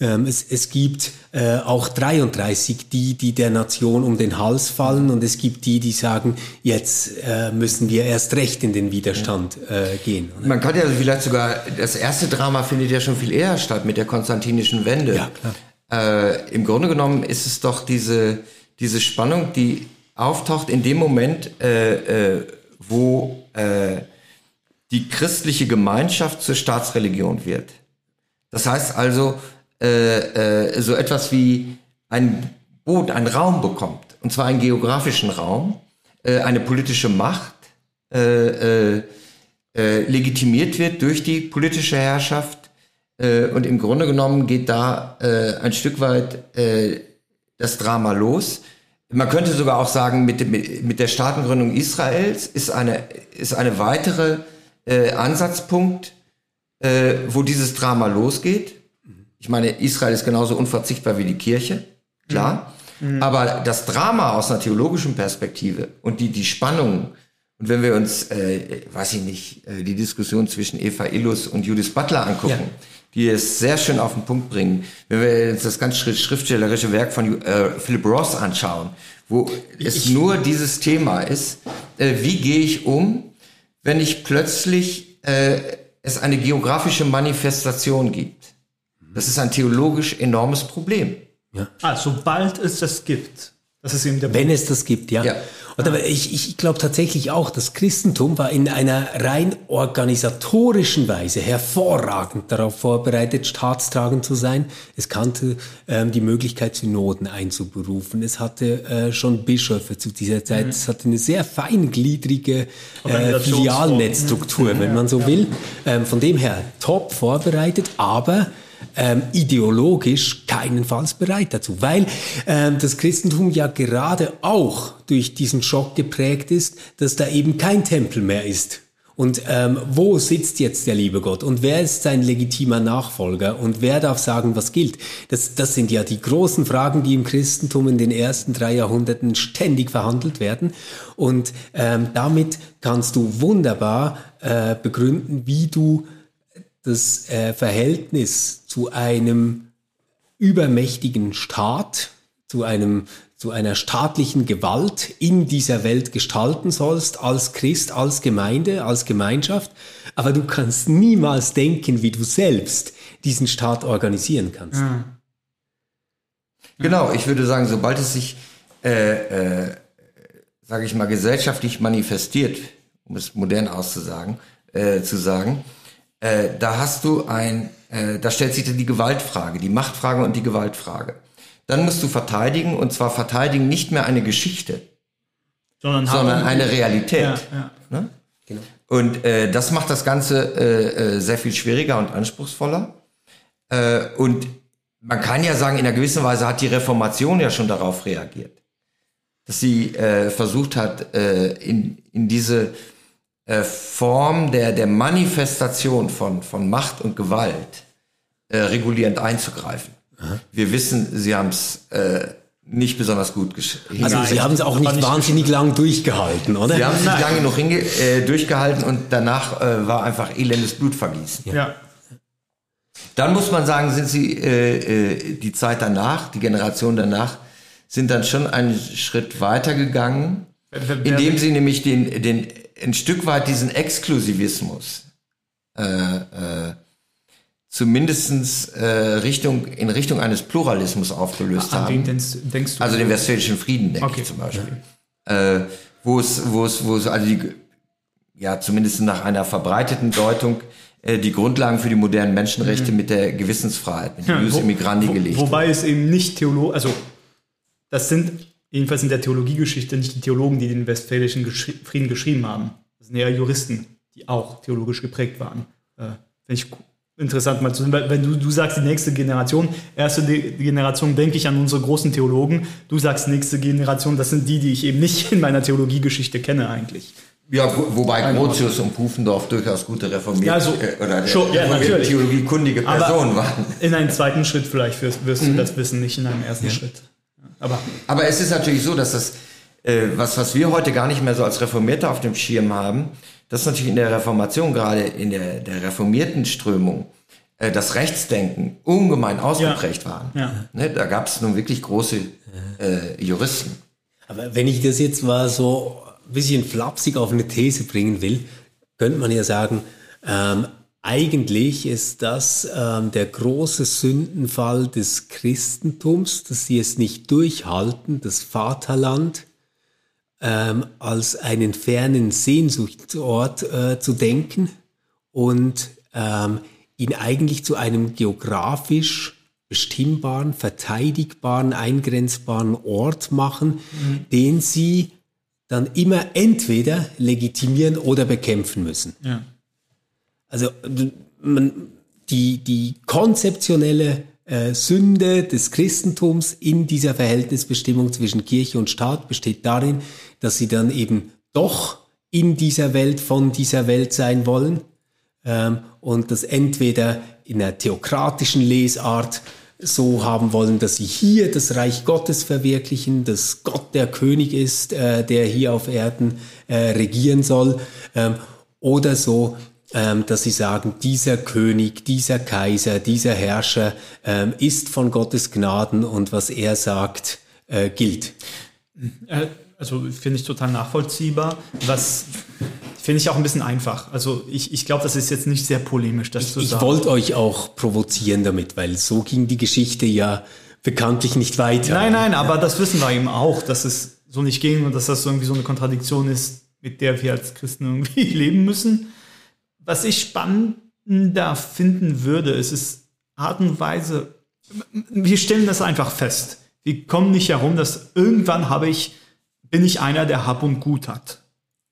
Ähm, es, es gibt äh, auch 33, die, die der Nation um den Hals fallen und es gibt die, die sagen, jetzt äh, müssen wir erst recht in den Widerstand äh, gehen. Oder? Man kann ja vielleicht sogar, das erste Drama findet ja schon viel eher statt mit der konstantinischen Wende. Ja, klar. Äh, Im Grunde genommen ist es doch diese, diese Spannung, die auftaucht in dem Moment, äh, äh, wo die christliche Gemeinschaft zur Staatsreligion wird. Das heißt also, äh, äh, so etwas wie ein Boot, einen Raum bekommt, und zwar einen geografischen Raum, äh, eine politische Macht äh, legitimiert wird durch die politische Herrschaft. Und im Grunde genommen geht da ein Stück weit das Drama los. Man könnte sogar auch sagen, mit, mit, mit der Staatengründung Israels ist eine, ist eine weitere Ansatzpunkt, wo dieses Drama losgeht. Ich meine, Israel ist genauso unverzichtbar wie die Kirche, klar. Mhm. Aber das Drama aus einer theologischen Perspektive und die, die Spannung, und wenn wir uns, äh, weiß ich nicht, äh, die Diskussion zwischen Eva Illus und Judith Butler angucken, ja. die es sehr schön auf den Punkt bringen, wenn wir uns das ganz schriftstellerische Werk von äh, Philip Ross anschauen, wo ich, es nur dieses Thema ist, äh, wie gehe ich um, wenn ich plötzlich äh, es eine geografische Manifestation gibt. Das ist ein theologisch enormes Problem. Ja. Ah, sobald es das gibt. Das ist eben der Wenn Punkt. es das gibt, ja. ja. Und aber ich, ich glaube tatsächlich auch, das Christentum war in einer rein organisatorischen Weise hervorragend darauf vorbereitet, staatstragend zu sein. Es kannte ähm, die Möglichkeit, Synoden einzuberufen. Es hatte äh, schon Bischöfe zu dieser Zeit. Mhm. Es hatte eine sehr feingliedrige äh, Filialnetzstruktur, mhm. wenn man so will. Ähm, von dem her top vorbereitet, aber ähm, ideologisch keinenfalls bereit dazu, weil ähm, das Christentum ja gerade auch durch diesen Schock geprägt ist, dass da eben kein Tempel mehr ist Und ähm, wo sitzt jetzt der liebe Gott? Und wer ist sein legitimer Nachfolger? Und wer darf sagen, was gilt? Das, das sind ja die großen Fragen, die im Christentum in den ersten drei Jahrhunderten ständig verhandelt werden. Und ähm, damit kannst du wunderbar äh, begründen, wie du das äh, Verhältnis zu einem übermächtigen Staat, zu einem zu einer staatlichen Gewalt in dieser Welt gestalten sollst, als Christ, als Gemeinde, als Gemeinschaft, aber du kannst niemals denken, wie du selbst diesen Staat organisieren kannst. Ja. Genau, ich würde sagen, sobald es sich, äh, äh, sage ich mal, gesellschaftlich manifestiert, um es modern auszusagen, äh, zu sagen, äh, da hast du ein, äh, da stellt sich dann die Gewaltfrage, die Machtfrage und die Gewaltfrage dann musst du verteidigen und zwar verteidigen nicht mehr eine Geschichte, sondern, sondern eine Realität. Ja, ja. Ne? Genau. Und äh, das macht das Ganze äh, äh, sehr viel schwieriger und anspruchsvoller. Äh, und man kann ja sagen, in einer gewissen Weise hat die Reformation ja schon darauf reagiert, dass sie äh, versucht hat, äh, in, in diese äh, Form der, der Manifestation von, von Macht und Gewalt äh, regulierend einzugreifen. Wir wissen, Sie haben es äh, nicht besonders gut geschrieben. Also Sie haben es auch nicht, wahnsinnig lang durchgehalten, oder? Sie haben es nicht lange noch hinge äh, durchgehalten und danach äh, war einfach elendes Blutvergießen. Ja. Dann muss man sagen, sind Sie äh, äh, die Zeit danach, die Generation danach, sind dann schon einen Schritt weiter gegangen, indem sie nämlich den, den ein Stück weit diesen Exklusivismus äh, äh, zumindestens äh, Richtung, in Richtung eines Pluralismus aufgelöst An haben. Wen denkst, du? Also den Westfälischen Frieden, denke okay. ich zum Beispiel. Ja. Äh, wo es, wo es, wo es, also die, ja, zumindest nach einer verbreiteten Deutung, äh, die Grundlagen für die modernen Menschenrechte mhm. mit der Gewissensfreiheit, mit ja, Jus Immigrandi gelegt. Wobei es eben nicht Theologen, also das sind jedenfalls in der Theologiegeschichte nicht die Theologen, die den Westfälischen Geschri Frieden geschrieben haben. Das sind eher Juristen, die auch theologisch geprägt waren. Äh, wenn ich interessant mal zu sehen, weil wenn du, du sagst die nächste Generation, erste Generation denke ich an unsere großen Theologen, du sagst nächste Generation, das sind die, die ich eben nicht in meiner Theologiegeschichte kenne eigentlich. Ja, wo, wobei Grotius und Pufendorf durchaus gute reformierte ja, also, oder schon, ja, theologiekundige Personen waren. In einem zweiten Schritt vielleicht wirst, wirst mhm. du das wissen, nicht in einem ersten ja. Schritt. Aber, Aber es ist natürlich so, dass das, äh, was, was wir heute gar nicht mehr so als Reformierte auf dem Schirm haben, das ist natürlich in der Reformation, gerade in der, der reformierten Strömung, äh, das Rechtsdenken ungemein ausgeprägt ja. waren. Ja. Ne, da gab es nun wirklich große äh, Juristen. Aber wenn ich das jetzt mal so ein bisschen flapsig auf eine These bringen will, könnte man ja sagen, ähm, eigentlich ist das ähm, der große Sündenfall des Christentums, dass sie es nicht durchhalten, das Vaterland ähm, als einen fernen Sehnsuchtsort äh, zu denken und ähm, ihn eigentlich zu einem geografisch bestimmbaren, verteidigbaren, eingrenzbaren Ort machen, mhm. den sie dann immer entweder legitimieren oder bekämpfen müssen. Ja. Also man, die, die konzeptionelle äh, Sünde des Christentums in dieser Verhältnisbestimmung zwischen Kirche und Staat besteht darin, dass sie dann eben doch in dieser Welt, von dieser Welt sein wollen ähm, und das entweder in einer theokratischen Lesart so haben wollen, dass sie hier das Reich Gottes verwirklichen, dass Gott der König ist, äh, der hier auf Erden äh, regieren soll, ähm, oder so, dass sie sagen, dieser König, dieser Kaiser, dieser Herrscher ähm, ist von Gottes Gnaden und was er sagt, äh, gilt. Äh, also finde ich total nachvollziehbar. Was finde ich auch ein bisschen einfach. Also ich, ich glaube, das ist jetzt nicht sehr polemisch, das ich, zu sagen. Ich wollte euch auch provozieren damit, weil so ging die Geschichte ja bekanntlich nicht weiter. Nein, nein, aber das wissen wir eben auch, dass es so nicht ging und dass das irgendwie so eine Kontradiktion ist, mit der wir als Christen irgendwie leben müssen. Was ich spannender finden würde, ist es Art und Weise, wir stellen das einfach fest. Wir kommen nicht herum, dass irgendwann habe ich bin ich einer, der Hab und Gut hat.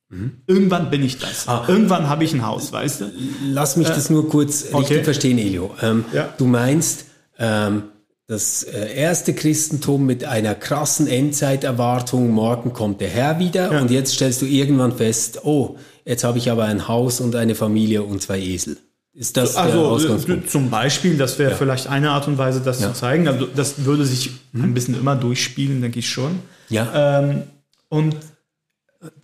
Mhm. Irgendwann bin ich das. Ah. Irgendwann habe ich ein Haus, weißt du? Lass mich äh, das nur kurz okay. richtig verstehen, Elio. Ähm, ja. Du meinst, ähm, das äh, erste Christentum mit einer krassen Endzeiterwartung, morgen kommt der Herr wieder ja. und jetzt stellst du irgendwann fest, oh, jetzt habe ich aber ein Haus und eine Familie und zwei Esel. Ist das also, äh? Zum Beispiel, das wäre ja. vielleicht eine Art und Weise, das ja. zu zeigen. Also das würde sich mhm. ein bisschen immer durchspielen, denke ich schon. Ja. Ähm, und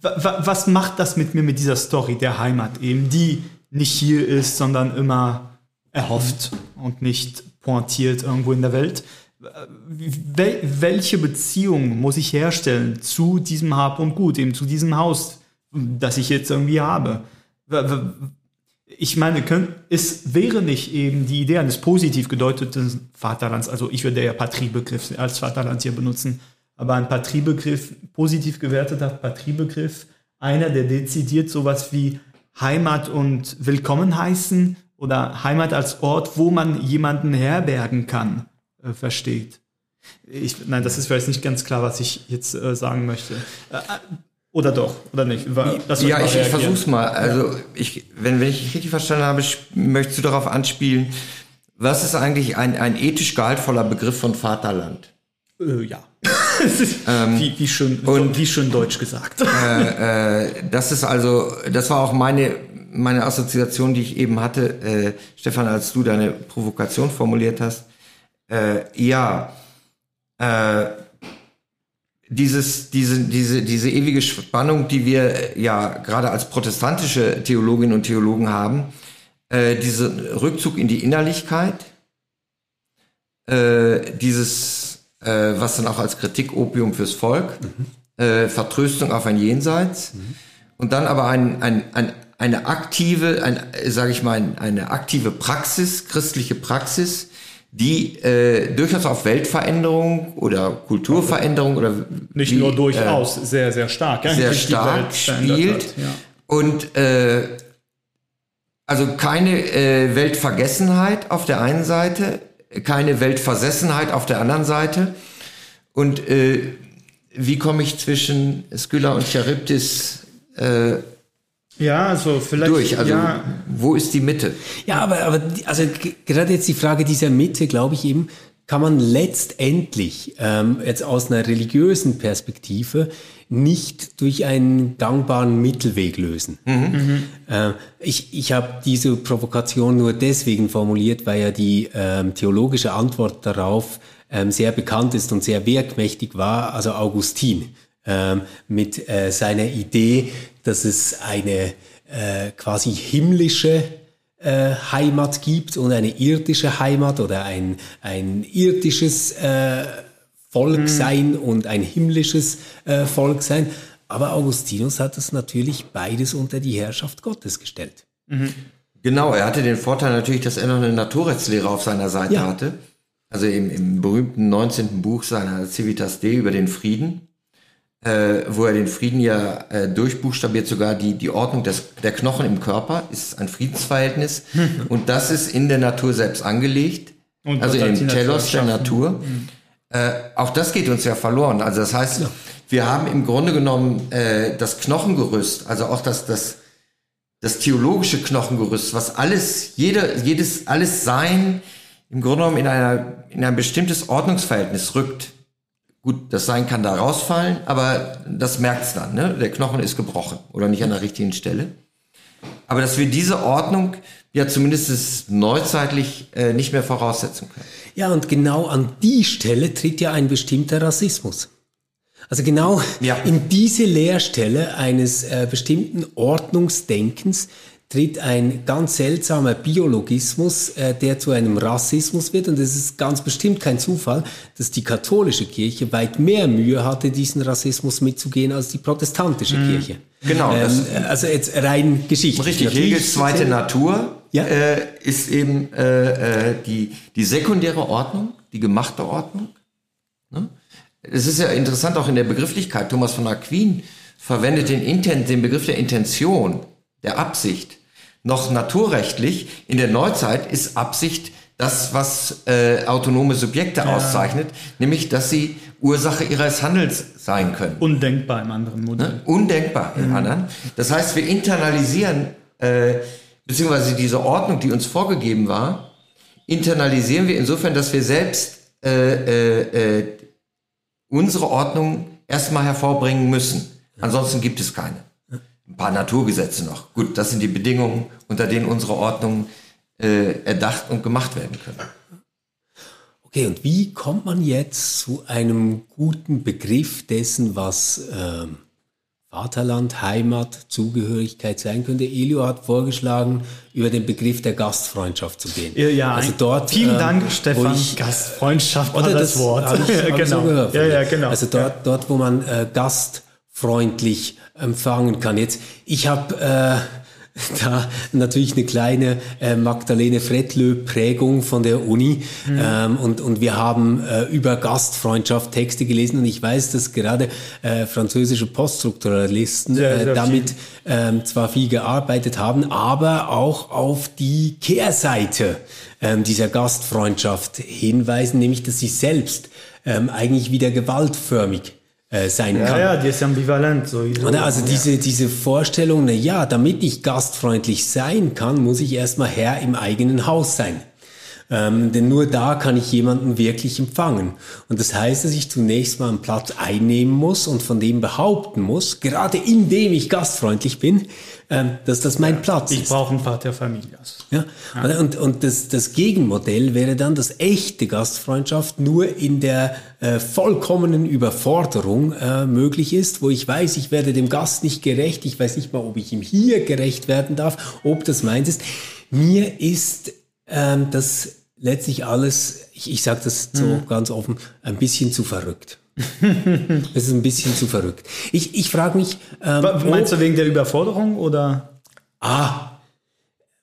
was macht das mit mir, mit dieser Story der Heimat eben, die nicht hier ist, sondern immer erhofft und nicht pointiert irgendwo in der Welt? Wel welche Beziehung muss ich herstellen zu diesem Hab und Gut, eben zu diesem Haus, das ich jetzt irgendwie habe? Ich meine, es wäre nicht eben die Idee eines positiv gedeuteten Vaterlands, also ich würde ja Patriebegriff als Vaterland hier benutzen, aber ein Patriebegriff, positiv gewerteter Patriebegriff, einer, der dezidiert sowas wie Heimat und Willkommen heißen oder Heimat als Ort, wo man jemanden herbergen kann, äh, versteht. Ich, nein, das ist vielleicht nicht ganz klar, was ich jetzt äh, sagen möchte. Äh, oder doch, oder nicht? ja, ich, ich versuch's mal. Also, ich, wenn, wenn ich richtig verstanden habe, möchtest du darauf anspielen, was ist eigentlich ein, ein ethisch gehaltvoller Begriff von Vaterland? Äh, ja. ähm, wie, wie, schön, und, wie schön deutsch gesagt. Äh, äh, das ist also, das war auch meine, meine Assoziation, die ich eben hatte, äh, Stefan, als du deine Provokation formuliert hast. Äh, ja, äh, dieses, diese, diese, diese ewige Spannung, die wir ja gerade als protestantische Theologinnen und Theologen haben, äh, dieser Rückzug in die Innerlichkeit, äh, dieses äh, was dann auch als Kritik Opium fürs Volk, mhm. äh, Vertröstung auf ein Jenseits mhm. und dann aber ein, ein, ein, eine aktive, ein, sage ich mal, eine aktive Praxis, christliche Praxis, die äh, durchaus auf Weltveränderung oder Kulturveränderung oder nicht wie, nur durchaus äh, sehr sehr stark ja, sehr stark spielt hat, ja. und äh, also keine äh, Weltvergessenheit auf der einen Seite keine Weltversessenheit auf der anderen Seite. Und äh, wie komme ich zwischen Skylla und Charybdis äh, ja, also vielleicht durch. Also ja. wo ist die Mitte? Ja, aber, aber also gerade jetzt die Frage dieser Mitte, glaube ich eben, kann man letztendlich ähm, jetzt aus einer religiösen Perspektive nicht durch einen gangbaren Mittelweg lösen. Mhm. Mhm. Äh, ich ich habe diese Provokation nur deswegen formuliert, weil ja die ähm, theologische Antwort darauf ähm, sehr bekannt ist und sehr wirkmächtig war, also Augustin ähm, mit äh, seiner Idee, dass es eine äh, quasi himmlische äh, Heimat gibt und eine irdische Heimat oder ein, ein irdisches äh, Volk mhm. sein und ein himmlisches äh, Volk sein. Aber Augustinus hat es natürlich beides unter die Herrschaft Gottes gestellt. Mhm. Genau, er hatte den Vorteil natürlich, dass er noch eine Naturrechtslehre auf seiner Seite ja. hatte. Also im, im berühmten 19. Buch seiner Civitas Dei über den Frieden, äh, wo er den Frieden ja äh, durchbuchstabiert, sogar die, die Ordnung des, der Knochen im Körper ist ein Friedensverhältnis. und das ist in der Natur selbst angelegt. Und also im Telos der Natur. Mhm. Äh, auch das geht uns ja verloren. Also das heißt, ja. wir haben im Grunde genommen äh, das Knochengerüst, also auch das, das, das theologische Knochengerüst, was alles, jeder, jedes, alles Sein im Grunde genommen in, einer, in ein bestimmtes Ordnungsverhältnis rückt. Gut, das Sein kann da rausfallen, aber das merkt's dann. Ne? Der Knochen ist gebrochen oder nicht an der richtigen Stelle. Aber dass wir diese Ordnung ja zumindest neuzeitlich äh, nicht mehr voraussetzen können. Ja, und genau an die Stelle tritt ja ein bestimmter Rassismus. Also genau ja. in diese Leerstelle eines äh, bestimmten Ordnungsdenkens tritt ein ganz seltsamer Biologismus, äh, der zu einem Rassismus wird. Und es ist ganz bestimmt kein Zufall, dass die katholische Kirche weit mehr Mühe hatte, diesen Rassismus mitzugehen, als die protestantische mhm. Kirche. Genau. Ähm, also jetzt rein Geschichte. Richtig, Hegels zweite Natur ja? äh, ist eben äh, äh, die, die sekundäre Ordnung, die gemachte Ordnung. Ne? Es ist ja interessant auch in der Begrifflichkeit. Thomas von Aquin verwendet den, Intent, den Begriff der Intention, der Absicht noch naturrechtlich. In der Neuzeit ist Absicht das, was äh, autonome Subjekte ja. auszeichnet, nämlich, dass sie Ursache ihres Handelns sein können. Undenkbar im anderen Modell. Ne? Undenkbar im mhm. anderen. Das heißt, wir internalisieren, äh, beziehungsweise diese Ordnung, die uns vorgegeben war, internalisieren wir insofern, dass wir selbst äh, äh, äh, unsere Ordnung erstmal hervorbringen müssen. Ansonsten gibt es keine. Ein paar Naturgesetze noch. Gut, das sind die Bedingungen, unter denen unsere Ordnungen äh, erdacht und gemacht werden können. Okay, und wie kommt man jetzt zu einem guten Begriff dessen, was ähm, Vaterland, Heimat, Zugehörigkeit sein könnte? Elio hat vorgeschlagen, über den Begriff der Gastfreundschaft zu gehen. Ja, also dort, vielen ähm, Dank, Stefan. Ich, Gastfreundschaft oder das, das Wort. Ich, hab genau. So ja, ja, genau. Also dort, ja. dort wo man äh, gastfreundlich empfangen kann. Jetzt, ich habe äh, da natürlich eine kleine äh, Magdalene Frettlö-Prägung von der Uni. Mhm. Ähm, und, und wir haben äh, über Gastfreundschaft Texte gelesen und ich weiß, dass gerade äh, französische Poststrukturalisten äh, damit ähm, zwar viel gearbeitet haben, aber auch auf die Kehrseite ähm, dieser Gastfreundschaft hinweisen, nämlich dass sie selbst ähm, eigentlich wieder gewaltförmig äh, sein ja, kann. Ja, die ist ambivalent. Sowieso. Also diese, diese Vorstellung, na ja, damit ich gastfreundlich sein kann, muss ich erstmal Herr im eigenen Haus sein. Ähm, denn nur da kann ich jemanden wirklich empfangen. Und das heißt, dass ich zunächst mal einen Platz einnehmen muss und von dem behaupten muss, gerade indem ich gastfreundlich bin, ähm, dass das mein ja, Platz ich ist. Ich brauche einen Vater Familias. Ja? ja. Und, und das, das Gegenmodell wäre dann, dass echte Gastfreundschaft nur in der äh, vollkommenen Überforderung äh, möglich ist, wo ich weiß, ich werde dem Gast nicht gerecht, ich weiß nicht mal, ob ich ihm hier gerecht werden darf, ob das meins ist. Mir ist ähm, das letztlich alles, ich, ich sage das so mhm. ganz offen, ein bisschen zu verrückt. Es ist ein bisschen zu verrückt. Ich, ich frage mich. Ähm, Meinst du wegen der Überforderung oder? Ah,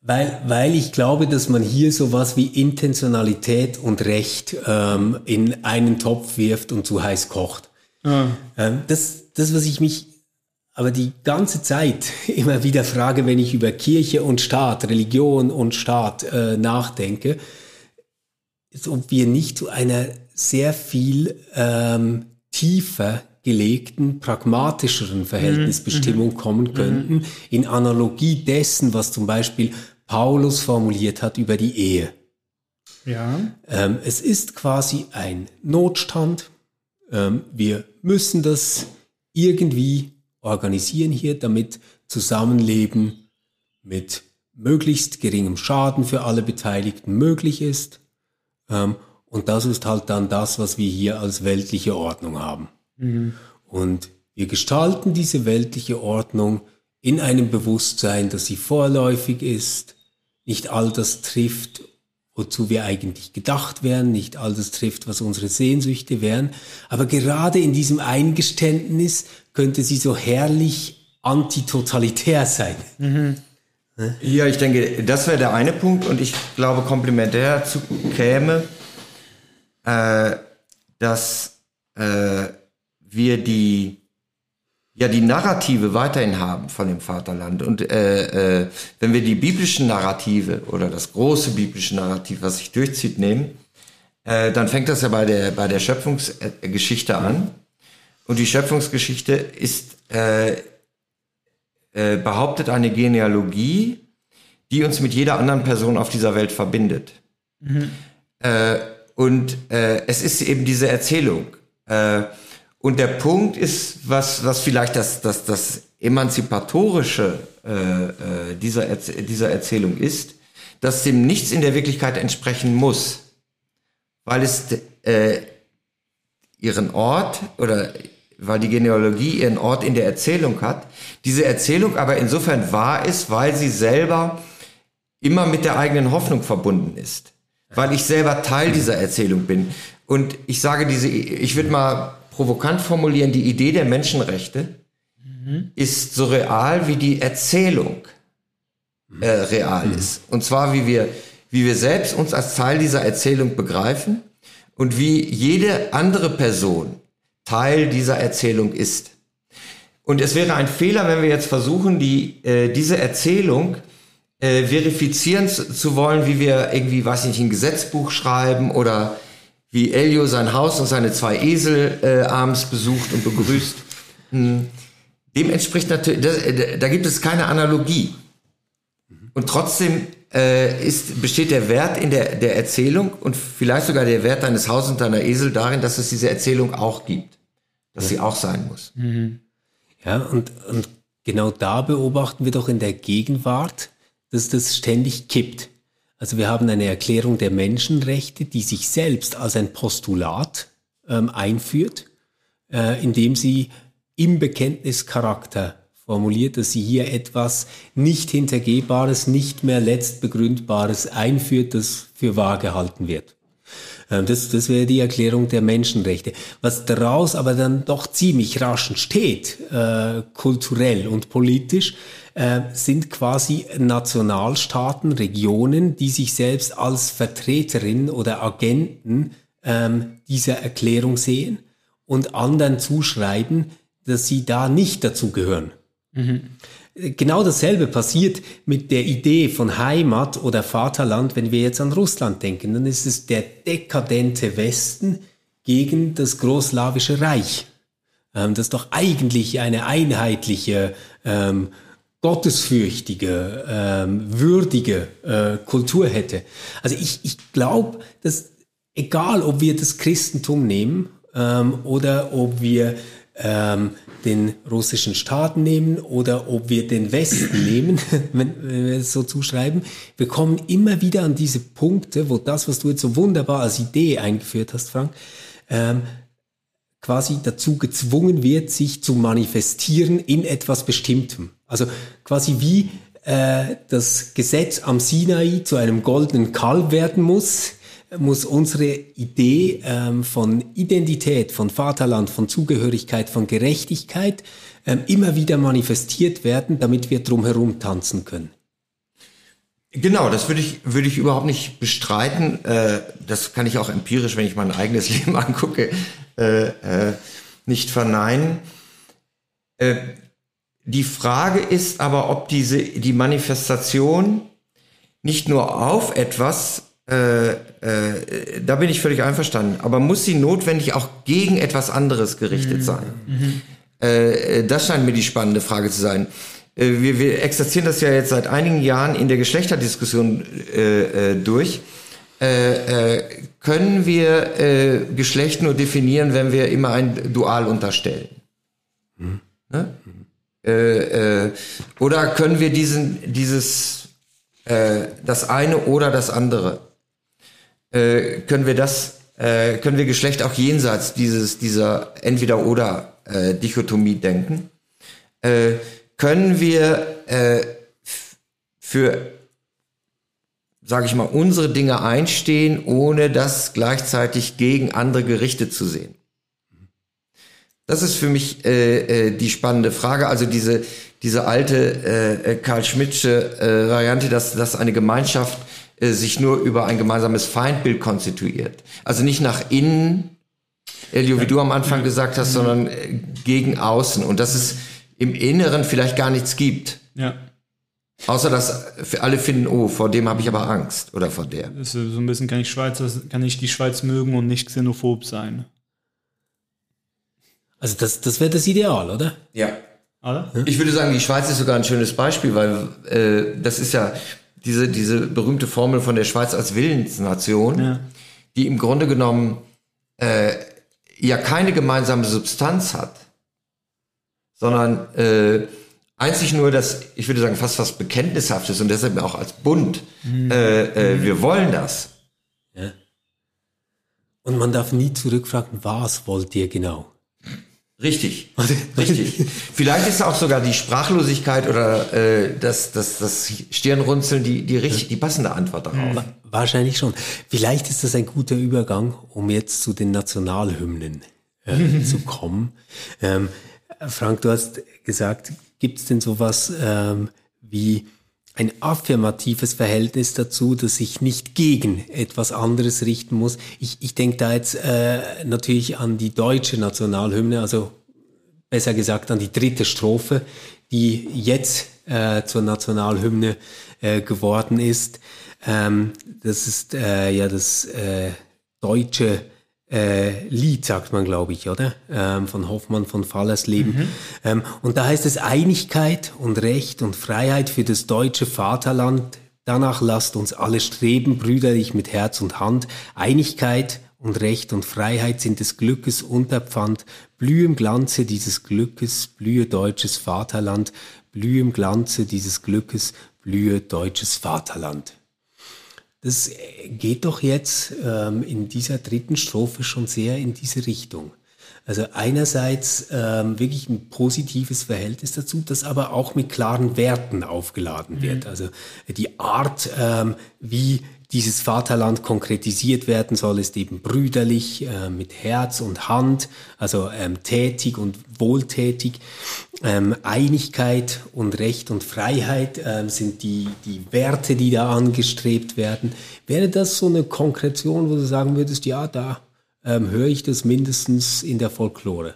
weil, weil ich glaube, dass man hier sowas wie Intentionalität und Recht ähm, in einen Topf wirft und zu heiß kocht. Ah. Ähm, das, das, was ich mich aber die ganze Zeit immer wieder frage, wenn ich über Kirche und Staat, Religion und Staat äh, nachdenke, ist, ob wir nicht zu einer sehr viel ähm, tiefer gelegten, pragmatischeren Verhältnisbestimmung mhm. kommen könnten, mhm. in Analogie dessen, was zum Beispiel Paulus formuliert hat über die Ehe. Ja. Ähm, es ist quasi ein Notstand. Ähm, wir müssen das irgendwie organisieren hier, damit Zusammenleben mit möglichst geringem Schaden für alle Beteiligten möglich ist. Ähm, und das ist halt dann das, was wir hier als weltliche Ordnung haben. Mhm. Und wir gestalten diese weltliche Ordnung in einem Bewusstsein, dass sie vorläufig ist, nicht all das trifft, wozu wir eigentlich gedacht wären, nicht all das trifft, was unsere Sehnsüchte wären. Aber gerade in diesem Eingeständnis könnte sie so herrlich antitotalitär sein. Mhm. Ja, ich denke, das wäre der eine Punkt und ich glaube, komplementär dazu käme, äh, dass äh, wir die ja die Narrative weiterhin haben von dem Vaterland und äh, äh, wenn wir die biblischen Narrative oder das große biblische Narrativ, was sich durchzieht, nehmen, äh, dann fängt das ja bei der bei der Schöpfungsgeschichte an und die Schöpfungsgeschichte ist äh, äh, behauptet eine Genealogie, die uns mit jeder anderen Person auf dieser Welt verbindet. Mhm. Äh, und es ist eben diese Erzählung. Und der Punkt ist, was, was vielleicht das, das, das Emanzipatorische äh, äh, dieser, dieser Erzählung ist, dass dem nichts in der Wirklichkeit entsprechen muss, weil es äh, ihren Ort oder weil die Genealogie ihren Ort in der Erzählung hat, diese Erzählung aber insofern wahr ist, weil sie selber immer mit der eigenen Hoffnung verbunden ist, weil ich selber Teil dieser Erzählung bin. Und ich sage diese, ich würde mal provokant formulieren, die Idee der Menschenrechte mhm. ist so real wie die Erzählung äh, real mhm. ist. Und zwar wie wir, wie wir selbst uns als Teil dieser Erzählung begreifen und wie jede andere Person Teil dieser Erzählung ist. Und es wäre ein Fehler, wenn wir jetzt versuchen, die, äh, diese Erzählung äh, verifizieren zu, zu, wollen, wie wir irgendwie, weiß nicht, ein Gesetzbuch schreiben oder wie Elio sein Haus und seine zwei Esel äh, abends besucht und begrüßt. Hm. Dem entspricht natürlich, da, da gibt es keine Analogie. Und trotzdem äh, ist, besteht der Wert in der, der Erzählung und vielleicht sogar der Wert deines Hauses und deiner Esel darin, dass es diese Erzählung auch gibt. Dass ja. sie auch sein muss. Mhm. Ja, und, und genau da beobachten wir doch in der Gegenwart, dass das ständig kippt. Also wir haben eine Erklärung der Menschenrechte, die sich selbst als ein Postulat ähm, einführt, äh, indem sie im Bekenntnischarakter formuliert, dass sie hier etwas nicht hintergehbares, nicht mehr letztbegründbares einführt, das für wahr gehalten wird. Ähm, das, das wäre die Erklärung der Menschenrechte. Was daraus aber dann doch ziemlich rasch steht, äh, kulturell und politisch, äh, sind quasi Nationalstaaten, Regionen, die sich selbst als Vertreterin oder Agenten ähm, dieser Erklärung sehen und anderen zuschreiben, dass sie da nicht dazu gehören. Mhm. Genau dasselbe passiert mit der Idee von Heimat oder Vaterland, wenn wir jetzt an Russland denken. Dann ist es der dekadente Westen gegen das Großslawische Reich. Ähm, das doch eigentlich eine einheitliche, ähm, gottesfürchtige, ähm, würdige äh, Kultur hätte. Also ich, ich glaube, dass egal ob wir das Christentum nehmen ähm, oder ob wir ähm, den russischen Staat nehmen oder ob wir den Westen nehmen, wenn, wenn wir es so zuschreiben. Wir kommen immer wieder an diese Punkte, wo das, was du jetzt so wunderbar als Idee eingeführt hast, Frank, ähm, quasi dazu gezwungen wird, sich zu manifestieren in etwas Bestimmtem. Also quasi wie äh, das Gesetz am Sinai zu einem goldenen Kalb werden muss, muss unsere Idee ähm, von Identität, von Vaterland, von Zugehörigkeit, von Gerechtigkeit ähm, immer wieder manifestiert werden, damit wir drumherum tanzen können. Genau, das würde ich, würde ich überhaupt nicht bestreiten. Äh, das kann ich auch empirisch, wenn ich mein eigenes Leben angucke, äh, äh, nicht verneinen. Äh, die Frage ist aber, ob diese, die Manifestation nicht nur auf etwas äh, äh, da bin ich völlig einverstanden. Aber muss sie notwendig auch gegen etwas anderes gerichtet mhm. sein? Mhm. Äh, das scheint mir die spannende Frage zu sein. Äh, wir, wir exerzieren das ja jetzt seit einigen Jahren in der Geschlechterdiskussion äh, äh, durch. können wir Geschlecht nur definieren, wenn wir immer ein Dual unterstellen? Mhm. Ne? oder können wir diesen, dieses, das eine oder das andere? Äh, können wir das, äh, können wir Geschlecht auch jenseits dieses, dieser Entweder-Oder-Dichotomie äh, denken? Äh, können wir äh, für, sage ich mal, unsere Dinge einstehen, ohne das gleichzeitig gegen andere gerichtet zu sehen? Das ist für mich äh, äh, die spannende Frage. Also diese diese alte äh, Karl Schmidtsche äh, Variante, dass dass eine Gemeinschaft sich nur über ein gemeinsames Feindbild konstituiert. Also nicht nach innen, Elio, wie du am Anfang gesagt hast, sondern äh, gegen außen. Und dass es im Inneren vielleicht gar nichts gibt. Ja. Außer dass alle finden, oh, vor dem habe ich aber Angst oder vor der. so ein bisschen kann ich Schweizer, kann ich die Schweiz mögen und nicht xenophob sein. Also das, das wäre das Ideal, oder? Ja. Oder? Ich würde sagen, die Schweiz ist sogar ein schönes Beispiel, weil äh, das ist ja, diese, diese berühmte Formel von der Schweiz als Willensnation, ja. die im Grunde genommen äh, ja keine gemeinsame Substanz hat, sondern äh, einzig nur das, ich würde sagen, fast was Bekenntnishaftes und deshalb auch als Bund. Mhm. Äh, äh, wir wollen das. Ja. Und man darf nie zurückfragen, was wollt ihr genau? Richtig, richtig. Vielleicht ist auch sogar die Sprachlosigkeit oder äh, das, das, das Stirnrunzeln die, die, richtig, die passende Antwort darauf. Wahrscheinlich schon. Vielleicht ist das ein guter Übergang, um jetzt zu den Nationalhymnen äh, zu kommen. Ähm, Frank, du hast gesagt, gibt es denn sowas ähm, wie ein affirmatives Verhältnis dazu, dass sich nicht gegen etwas anderes richten muss. Ich, ich denke da jetzt äh, natürlich an die deutsche Nationalhymne, also besser gesagt an die dritte Strophe, die jetzt äh, zur Nationalhymne äh, geworden ist. Ähm, das ist äh, ja das äh, deutsche äh, Lied, sagt man, glaube ich, oder? Ähm, von Hoffmann von Fallersleben. Mhm. Ähm, und da heißt es Einigkeit und Recht und Freiheit für das deutsche Vaterland Danach lasst uns alle streben, brüderlich mit Herz und Hand. Einigkeit und Recht und Freiheit sind des Glückes Unterpfand. Blühe im Glanze dieses Glückes, blühe deutsches Vaterland. Blühe im Glanze dieses Glückes, blühe deutsches Vaterland. Das geht doch jetzt ähm, in dieser dritten Strophe schon sehr in diese Richtung. Also einerseits ähm, wirklich ein positives Verhältnis dazu, das aber auch mit klaren Werten aufgeladen wird. Mhm. Also die Art, ähm, wie dieses Vaterland konkretisiert werden soll, ist eben brüderlich, äh, mit Herz und Hand, also ähm, tätig und wohltätig. Ähm, Einigkeit und Recht und Freiheit ähm, sind die, die Werte, die da angestrebt werden. Wäre das so eine Konkretion, wo du sagen würdest, ja, da ähm, höre ich das mindestens in der Folklore?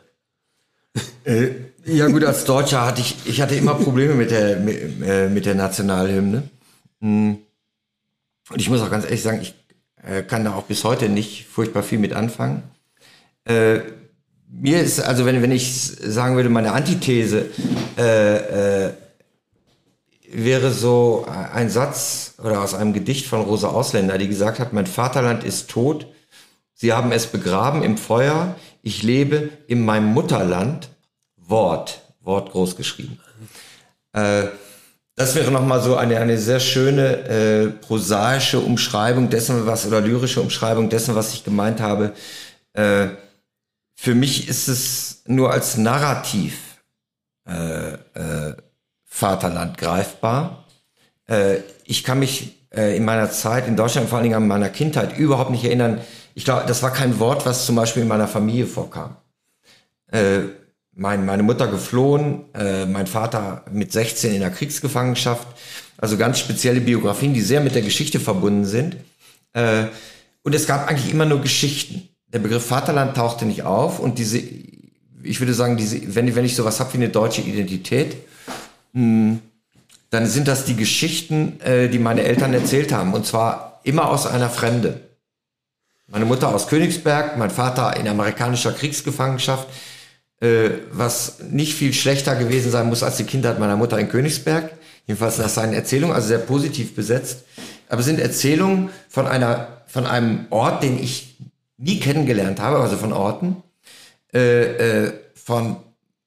Äh, ja gut, als Deutscher hatte ich, ich hatte immer Probleme mit der, mit, äh, mit der Nationalhymne. Hm und ich muss auch ganz ehrlich sagen, ich äh, kann da auch bis heute nicht furchtbar viel mit anfangen. Äh, mir ist, also wenn, wenn ich sagen würde, meine Antithese äh, äh, wäre so ein Satz oder aus einem Gedicht von Rosa Ausländer, die gesagt hat, mein Vaterland ist tot, sie haben es begraben im Feuer, ich lebe in meinem Mutterland, Wort, Wort groß geschrieben. Äh, das wäre nochmal so eine, eine sehr schöne äh, prosaische Umschreibung dessen, was, oder lyrische Umschreibung dessen, was ich gemeint habe. Äh, für mich ist es nur als Narrativ äh, äh, Vaterland greifbar. Äh, ich kann mich äh, in meiner Zeit in Deutschland, vor allen Dingen an meiner Kindheit, überhaupt nicht erinnern. Ich glaube, das war kein Wort, was zum Beispiel in meiner Familie vorkam. Äh, mein, meine Mutter geflohen, äh, mein Vater mit 16 in der Kriegsgefangenschaft. Also ganz spezielle Biografien, die sehr mit der Geschichte verbunden sind. Äh, und es gab eigentlich immer nur Geschichten. Der Begriff Vaterland tauchte nicht auf und diese, ich würde sagen, diese, wenn, wenn ich sowas habe wie eine deutsche Identität, hm, dann sind das die Geschichten, äh, die meine Eltern erzählt haben. Und zwar immer aus einer Fremde. Meine Mutter aus Königsberg, mein Vater in amerikanischer Kriegsgefangenschaft äh, was nicht viel schlechter gewesen sein muss als die Kindheit meiner Mutter in Königsberg. Jedenfalls nach seinen Erzählungen, also sehr positiv besetzt. Aber es sind Erzählungen von einer, von einem Ort, den ich nie kennengelernt habe, also von Orten, äh, äh, von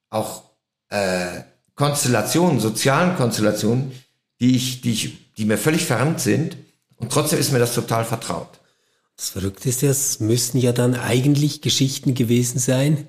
auch äh, Konstellationen, sozialen Konstellationen, die ich, die ich, die mir völlig fremd sind. Und trotzdem ist mir das total vertraut. Das Verrückte ist es müssten ja dann eigentlich Geschichten gewesen sein,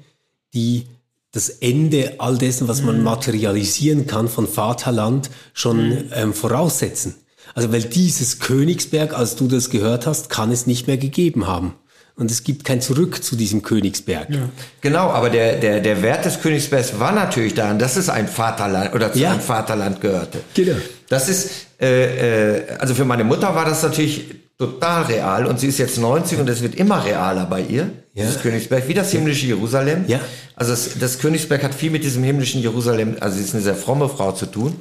die das Ende all dessen, was man mhm. materialisieren kann von Vaterland, schon mhm. ähm, voraussetzen. Also weil dieses Königsberg, als du das gehört hast, kann es nicht mehr gegeben haben. Und es gibt kein Zurück zu diesem Königsberg. Ja. Genau, aber der, der, der Wert des Königsbergs war natürlich daran, dass es ein Vaterland oder zu ja. einem Vaterland gehörte. Genau. Das ist, äh, äh, also für meine Mutter war das natürlich total real und sie ist jetzt 90 und es wird immer realer bei ihr, ja. dieses Königsberg, wie das himmlische Jerusalem. Ja. Also das, das Königsberg hat viel mit diesem himmlischen Jerusalem, also sie ist eine sehr fromme Frau zu tun.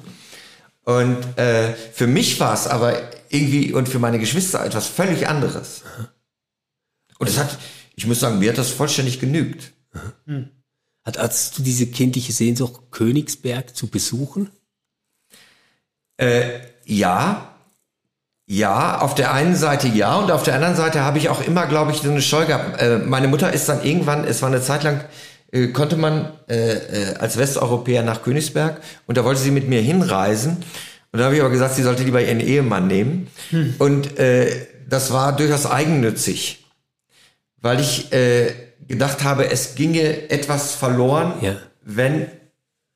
Und äh, für mich war es aber irgendwie und für meine Geschwister etwas völlig anderes. Und es hat, ich muss sagen, mir hat das vollständig genügt. Hm. Hat, hast du diese kindliche Sehnsucht, Königsberg zu besuchen? Äh, ja, ja, auf der einen Seite ja und auf der anderen Seite habe ich auch immer, glaube ich, so eine Scheu gehabt. Äh, meine Mutter ist dann irgendwann, es war eine Zeit lang, äh, konnte man äh, äh, als Westeuropäer nach Königsberg und da wollte sie mit mir hinreisen. Und da habe ich aber gesagt, sie sollte lieber ihren Ehemann nehmen. Hm. Und äh, das war durchaus eigennützig, weil ich äh, gedacht habe, es ginge etwas verloren, ja. wenn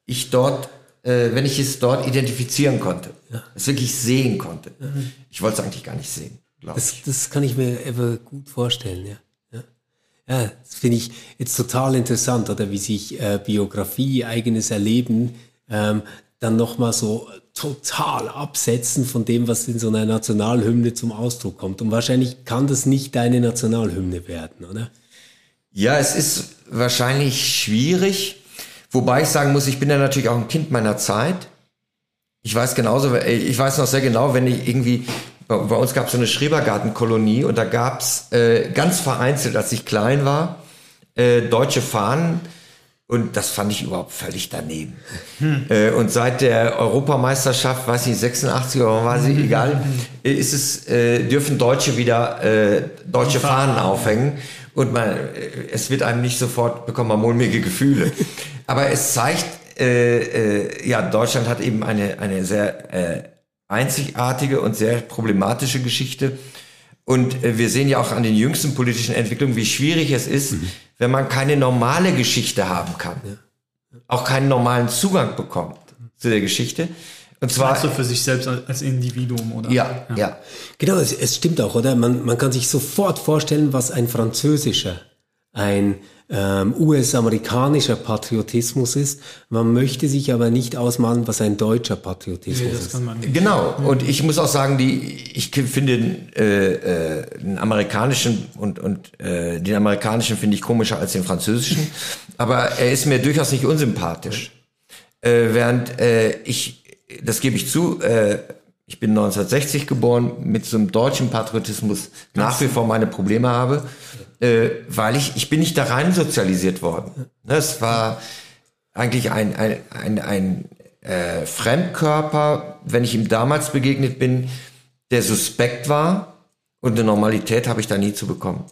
ich dort äh, wenn ich es dort identifizieren konnte, ja. es wirklich sehen konnte. Mhm. Ich wollte es eigentlich gar nicht sehen, glaube ich. Das kann ich mir einfach gut vorstellen, ja. Ja, ja das finde ich jetzt total interessant, oder wie sich äh, Biografie, eigenes Erleben ähm, dann nochmal so total absetzen von dem, was in so einer Nationalhymne zum Ausdruck kommt. Und wahrscheinlich kann das nicht deine Nationalhymne werden, oder? Ja, es ist wahrscheinlich schwierig, Wobei ich sagen muss, ich bin ja natürlich auch ein Kind meiner Zeit. Ich weiß genauso, ich weiß noch sehr genau, wenn ich irgendwie, bei, bei uns gab es so eine Schrebergartenkolonie und da gab's äh, ganz vereinzelt, als ich klein war, äh, deutsche Fahnen Und das fand ich überhaupt völlig daneben. Hm. Äh, und seit der Europameisterschaft, weiß ich, 86 oder war sie, egal, ist es, äh, dürfen Deutsche wieder äh, deutsche Fahnen aufhängen. Und man, äh, es wird einem nicht sofort, bekommen man mulmige Gefühle. Aber es zeigt, äh, äh, ja, Deutschland hat eben eine, eine sehr äh, einzigartige und sehr problematische Geschichte. Und äh, wir sehen ja auch an den jüngsten politischen Entwicklungen, wie schwierig es ist, mhm. wenn man keine normale Geschichte haben kann. Ja. Auch keinen normalen Zugang bekommt zu der Geschichte. Und zwar so für sich selbst als Individuum, oder? Ja, ja. ja. Genau, es, es, stimmt auch, oder? Man, man kann sich sofort vorstellen, was ein französischer, ein ähm, US-amerikanischer Patriotismus ist. Man möchte sich aber nicht ausmalen, was ein deutscher Patriotismus nee, ist. Genau. Und ich muss auch sagen, die, ich finde äh, äh, den amerikanischen und, und äh, den amerikanischen finde ich komischer als den französischen. aber er ist mir durchaus nicht unsympathisch. Äh, während äh, ich, das gebe ich zu, äh, ich bin 1960 geboren, mit so einem deutschen Patriotismus nach wie vor meine Probleme habe äh, weil ich, ich bin nicht da rein sozialisiert worden. Das war eigentlich ein, ein, ein, ein äh, Fremdkörper, wenn ich ihm damals begegnet bin, der suspekt war und eine Normalität habe ich da nie zu bekommen.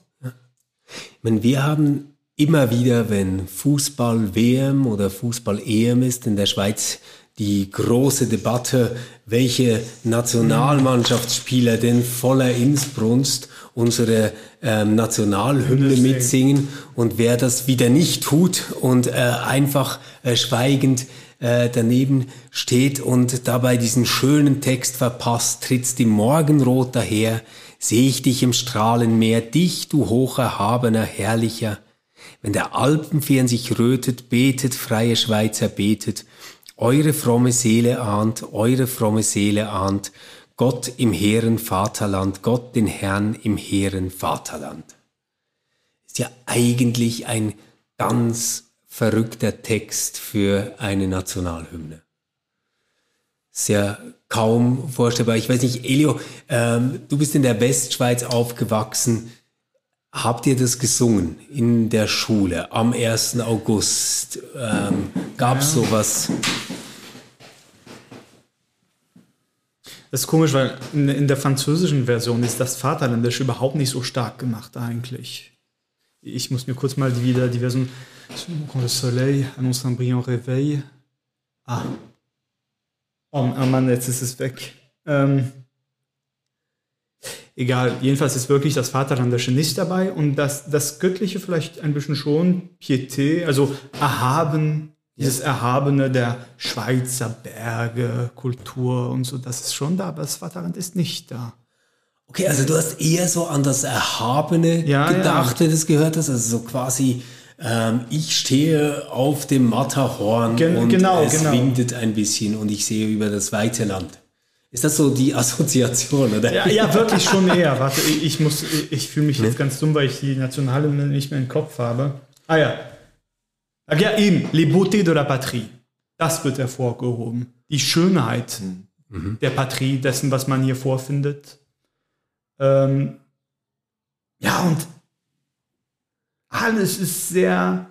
Ich meine, wir haben immer wieder, wenn Fußball WM oder Fußball EM ist in der Schweiz, die große Debatte, welche Nationalmannschaftsspieler denn voller Inbrunst unsere ähm, Nationalhymne mitsingen und wer das wieder nicht tut und äh, einfach äh, schweigend äh, daneben steht und dabei diesen schönen Text verpasst, trittst im Morgenrot daher, seh ich dich im Strahlenmeer, dich, du hocherhabener, herrlicher. Wenn der Alpenfern sich rötet, betet, freie Schweizer betet, eure fromme Seele ahnt, eure fromme Seele ahnt, Gott im hehren Vaterland, Gott den Herrn im hehren Vaterland. Ist ja eigentlich ein ganz verrückter Text für eine Nationalhymne. Sehr kaum vorstellbar. Ich weiß nicht, Elio, ähm, du bist in der Westschweiz aufgewachsen. Habt ihr das gesungen in der Schule am 1. August? Ähm, Gab es ja. sowas? Das ist komisch, weil in, der französischen Version ist das Vaterländische überhaupt nicht so stark gemacht eigentlich. Ich muss mir kurz mal wieder die Version le soleil annonce un brillant réveil. Ah. Oh, oh Mann, jetzt ist es weg. Ähm, egal, jedenfalls ist wirklich das Vaterländische nicht dabei und das, das Göttliche vielleicht ein bisschen schon, Piété, also erhaben, dieses Erhabene der Schweizer Berge, Kultur und so, das ist schon da, aber das Vaterland ist nicht da. Okay, also du hast eher so an das Erhabene ja, gedacht, ja. wenn du es gehört hast, also so quasi, ähm, ich stehe auf dem Matterhorn Gen und genau, es genau. windet ein bisschen und ich sehe über das weite Land. Ist das so die Assoziation, oder? Ja, ja wirklich schon eher. Warte, ich, ich ich fühle mich jetzt ganz dumm, weil ich die nationale nicht mehr im Kopf habe. Ah ja, ja, eben, les beautés de la patrie. Das wird hervorgehoben. Die Schönheit mhm. der Patrie, dessen, was man hier vorfindet. Ähm, ja, und alles ist sehr.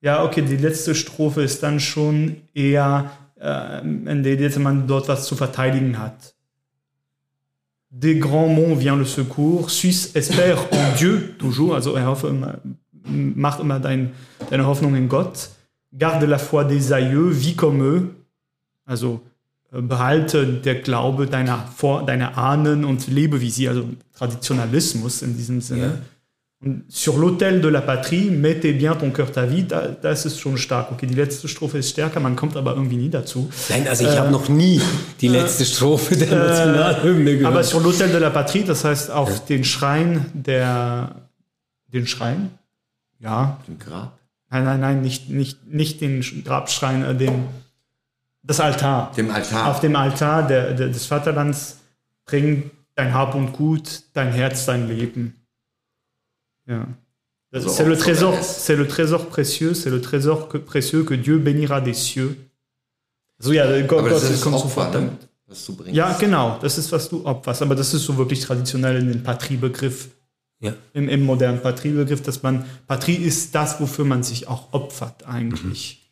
Ja, okay, die letzte Strophe ist dann schon eher, äh, in der man dort was zu verteidigen hat. Des grands monts vient le secours, Suisse espère en Dieu, toujours, also er hoffe immer mach immer dein, deine Hoffnung in Gott. Garde la foi des aïeux, vis comme eux. Also äh, behalte der Glaube deiner, Vor deiner Ahnen und lebe wie sie, also Traditionalismus in diesem Sinne. Yeah. Und sur l'autel de la patrie, mette bien ton cœur ta vie, da, das ist schon stark. Okay, die letzte Strophe ist stärker, man kommt aber irgendwie nie dazu. Nein, also ich äh, habe noch nie die letzte äh, Strophe der Nationalhymne gehört. Aber sur l'autel de la patrie, das heißt auf ja. den Schrein der, den Schrein? Ja. Dem Grab? Nein, nein, nein, nicht, nicht, nicht den Grabschrein, äh, den, das Altar. Dem Altar. Auf dem Altar der, der, des Vaterlands bring dein Hab und Gut, dein Herz, dein Leben. Ja. Also c'est le trésor, c'est le trésor précieux, c'est le trésor que, précieux que Dieu bénira des cieux. So ja, Gott, aber Gott das ist kommt Opfer, damit. Was du bringst. Ja, genau, das ist was du opferst, aber das ist so wirklich traditionell in den Patrie-Begriff Ja. Im, Im modernen Patrie-Begriff, dass man, Patrie ist das, wofür man sich auch opfert eigentlich. Mhm.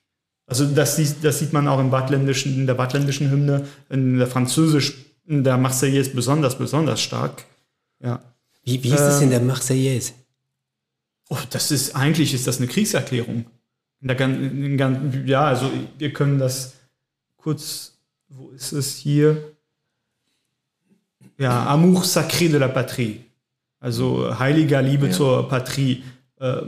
Also das, das sieht man auch im Wattländischen, in der wattländischen Hymne, in der Französisch, in der Marseillaise besonders, besonders stark. Ja. Wie, wie ist das in der ähm, Marseillaise? Oh, das ist, eigentlich ist das eine Kriegserklärung. In der, in, in, ja, also wir können das kurz, wo ist es hier? Ja, Amour sacré de la patrie. Also heiliger Liebe ja. zur Patrie. Äh,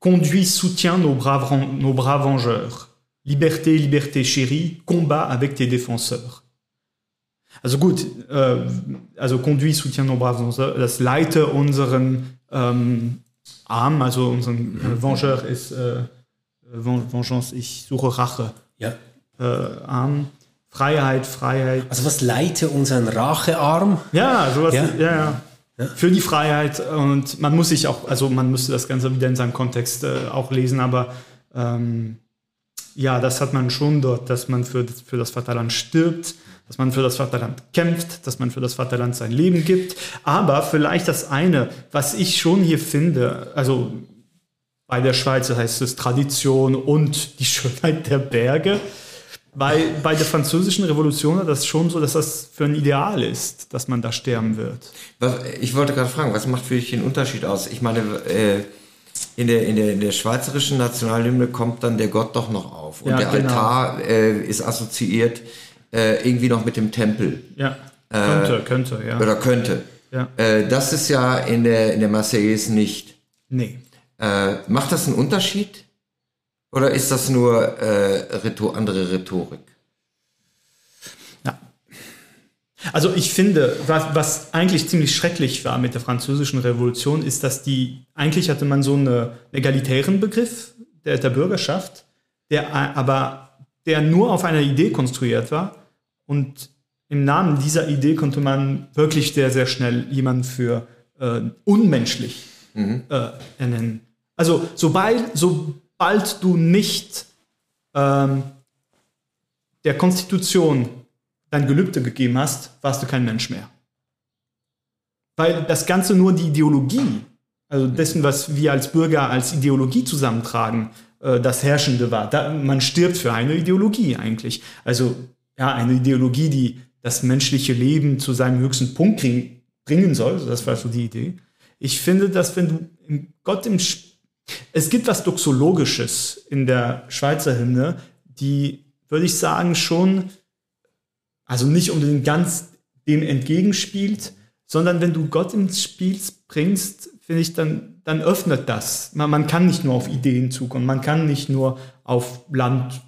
conduit, soutient nos braves, nos braves vengeurs. Liberté, Liberté chérie, combat avec tes défenseurs. Also gut, äh, also conduit, soutient nos braves vengeurs, das leite unseren ähm, Arm, also unseren äh, Vengeur ist äh, Vengeance, ich suche Rache. Ja. Äh, Arm. Freiheit, Freiheit. Also was leite unseren Rachearm? Ja, sowas. Ja, ja. ja. Für die Freiheit und man muss sich auch, also man müsste das Ganze wieder in seinem Kontext äh, auch lesen, aber ähm, ja, das hat man schon dort, dass man für, für das Vaterland stirbt, dass man für das Vaterland kämpft, dass man für das Vaterland sein Leben gibt. Aber vielleicht das eine, was ich schon hier finde, also bei der Schweiz heißt es Tradition und die Schönheit der Berge. Bei, bei der französischen Revolution ist das schon so, dass das für ein Ideal ist, dass man da sterben wird. Ich wollte gerade fragen, was macht für dich den Unterschied aus? Ich meine, äh, in, der, in, der, in der schweizerischen Nationalhymne kommt dann der Gott doch noch auf. Und ja, der genau. Altar äh, ist assoziiert äh, irgendwie noch mit dem Tempel. Ja, könnte, könnte, ja. Oder könnte. Ja. Äh, das ist ja in der, in der Marseillaise nicht. Nee. Äh, macht das einen Unterschied? Oder ist das nur äh, Rhetor andere Rhetorik? Ja. Also ich finde, was, was, eigentlich ziemlich schrecklich war mit der französischen Revolution, ist, dass die, eigentlich hatte man so einen egalitären Begriff der, der Bürgerschaft, der aber der nur auf einer Idee konstruiert war. Und im Namen dieser Idee konnte man wirklich sehr, sehr schnell jemanden für äh, unmenschlich mhm. äh, ernennen. Also sobald, sobald du nicht ähm, der Konstitution dein Gelübde gegeben hast, warst du kein Mensch mehr. Weil das Ganze nur die Ideologie, also dessen, was wir als Bürger als Ideologie zusammentragen, äh, das Herrschende war. Da, man stirbt für eine Ideologie eigentlich. Also ja, eine Ideologie, die das menschliche Leben zu seinem höchsten Punkt kriegen, bringen soll. Das war so die Idee. Ich finde, dass wenn du Gott im es gibt was Doxologisches in der Schweizer Hymne, die, würde ich sagen, schon, also nicht unbedingt ganz dem entgegenspielt, sondern wenn du Gott ins Spiel bringst, finde ich, dann, dann öffnet das. Man, man kann nicht nur auf Ideen zukommen, man kann nicht nur auf Land,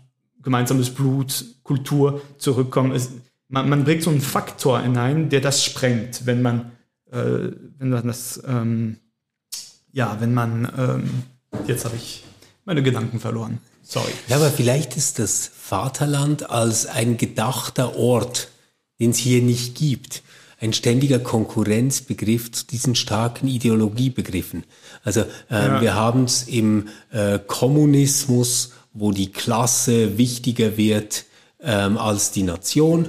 gemeinsames Blut, Kultur zurückkommen. Es, man, man bringt so einen Faktor hinein, der das sprengt, wenn man, äh, wenn man das ähm, ja, wenn man, ähm, jetzt habe ich meine Gedanken verloren. Sorry. Ja, aber vielleicht ist das Vaterland als ein gedachter Ort, den es hier nicht gibt, ein ständiger Konkurrenzbegriff zu diesen starken Ideologiebegriffen. Also äh, ja. wir haben es im äh, Kommunismus, wo die Klasse wichtiger wird ähm, als die Nation.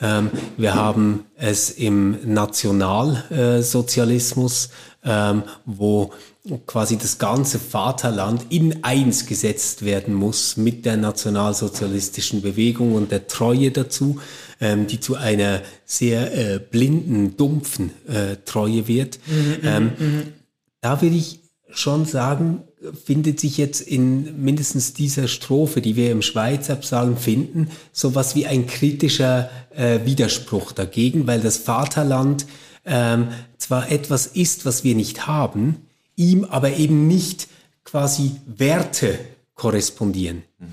Ähm, wir haben es im Nationalsozialismus, ähm, wo quasi das ganze Vaterland in eins gesetzt werden muss mit der nationalsozialistischen Bewegung und der Treue dazu, ähm, die zu einer sehr äh, blinden, dumpfen äh, Treue wird. Mhm, ähm, mhm, mhm. da würde ich schon sagen, findet sich jetzt in mindestens dieser Strophe, die wir im Schweizer Psalm finden, sowas wie ein kritischer äh, Widerspruch dagegen, weil das Vaterland ähm, zwar etwas ist, was wir nicht haben, ihm aber eben nicht quasi Werte korrespondieren, mhm.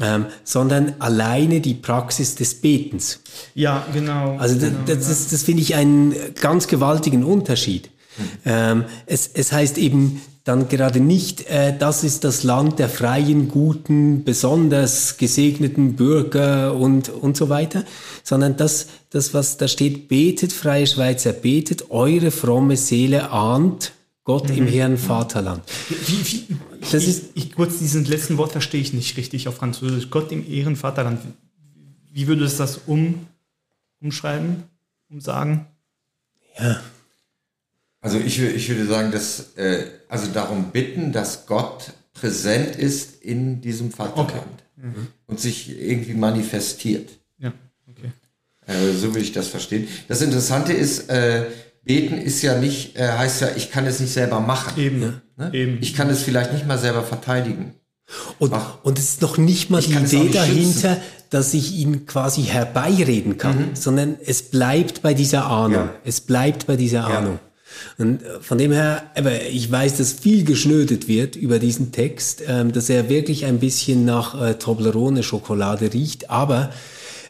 ähm, sondern alleine die Praxis des Betens. Ja, genau. Also genau, das, das, das, das finde ich einen ganz gewaltigen Unterschied. Mhm. Ähm, es, es heißt eben dann gerade nicht, äh, das ist das Land der freien, guten, besonders gesegneten Bürger und, und so weiter, sondern das, das, was da steht, betet, freie Schweizer, betet, eure fromme Seele ahnt Gott mhm. im Herrn Vaterland. Wie, wie, das ich, ist, ich, kurz diesen letzten Wort verstehe ich nicht richtig auf Französisch. Gott im Ehren Vaterland. Wie würde es das um, umschreiben, umsagen? Ja. Also ich, ich würde sagen, dass äh, also darum bitten, dass Gott präsent ist in diesem Vaterland okay. mhm. und sich irgendwie manifestiert. Ja, okay. Äh, so will ich das verstehen. Das Interessante ist, äh, beten ist ja nicht, äh, heißt ja, ich kann es nicht selber machen. Eben. Ne? Eben. Ich kann es vielleicht nicht mal selber verteidigen. Und, und es ist noch nicht mal die Idee dahinter, schützen. dass ich ihn quasi herbeireden kann, mhm. sondern es bleibt bei dieser Ahnung. Ja. Es bleibt bei dieser ja. Und äh, von dem her, aber ich weiß, dass viel geschnödet wird über diesen Text, ähm, dass er wirklich ein bisschen nach äh, Toblerone-Schokolade riecht. Aber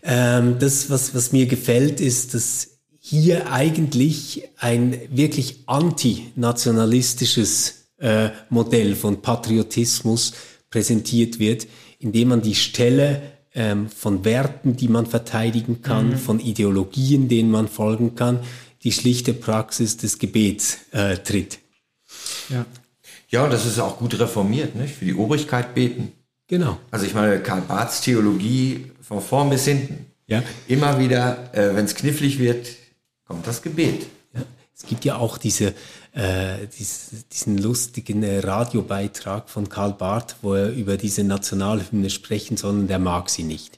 ähm, das, was, was mir gefällt, ist, dass hier eigentlich ein wirklich antinationalistisches äh, Modell von Patriotismus präsentiert wird, indem man die Stelle ähm, von Werten, die man verteidigen kann, mhm. von Ideologien, denen man folgen kann, die schlichte Praxis des Gebets äh, tritt. Ja. Ja, und das ist auch gut reformiert, nicht? Für die Obrigkeit beten. Genau. Also ich meine, Karl Barths Theologie von vorn bis hinten. Ja. Immer wieder, äh, wenn es knifflig wird, kommt das Gebet. Ja. Es gibt ja auch diese äh, diesen lustigen äh, Radiobeitrag von Karl Barth, wo er über diese Nationalhymne sprechen soll und er mag sie nicht.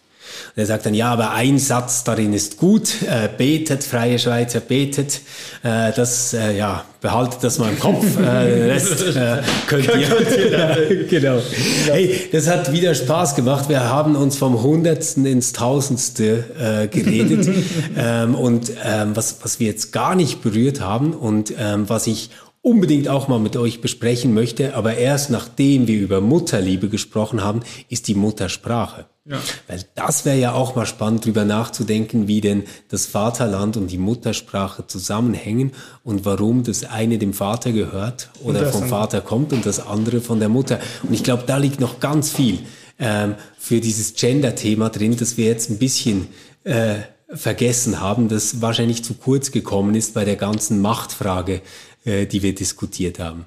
Und er sagt dann, ja, aber ein Satz darin ist gut, äh, betet, freie Schweizer, betet, äh, das, äh, ja, behaltet das mal im Kopf, äh, Rest äh, könnt ihr. genau. Hey, das hat wieder Spaß gemacht. Wir haben uns vom Hundertsten ins Tausendste äh, geredet ähm, und ähm, was, was wir jetzt gar nicht berührt haben und ähm, was ich unbedingt auch mal mit euch besprechen möchte, aber erst nachdem wir über Mutterliebe gesprochen haben, ist die Muttersprache. Ja. Weil das wäre ja auch mal spannend, drüber nachzudenken, wie denn das Vaterland und die Muttersprache zusammenhängen und warum das eine dem Vater gehört oder vom Vater kommt und das andere von der Mutter. Und ich glaube, da liegt noch ganz viel ähm, für dieses Gender-Thema drin, dass wir jetzt ein bisschen äh, vergessen haben, das wahrscheinlich zu kurz gekommen ist bei der ganzen Machtfrage äh, die wir diskutiert haben.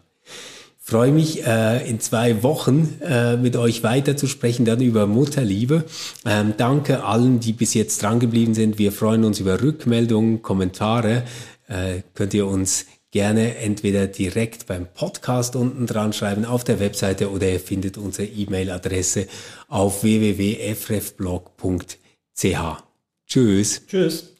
Freue mich, äh, in zwei Wochen äh, mit euch weiter zu sprechen, dann über Mutterliebe. Ähm, danke allen, die bis jetzt dran geblieben sind. Wir freuen uns über Rückmeldungen, Kommentare. Äh, könnt ihr uns gerne entweder direkt beim Podcast unten dran schreiben auf der Webseite oder ihr findet unsere E-Mail-Adresse auf www.frefblog.ch. Tschüss. Tschüss.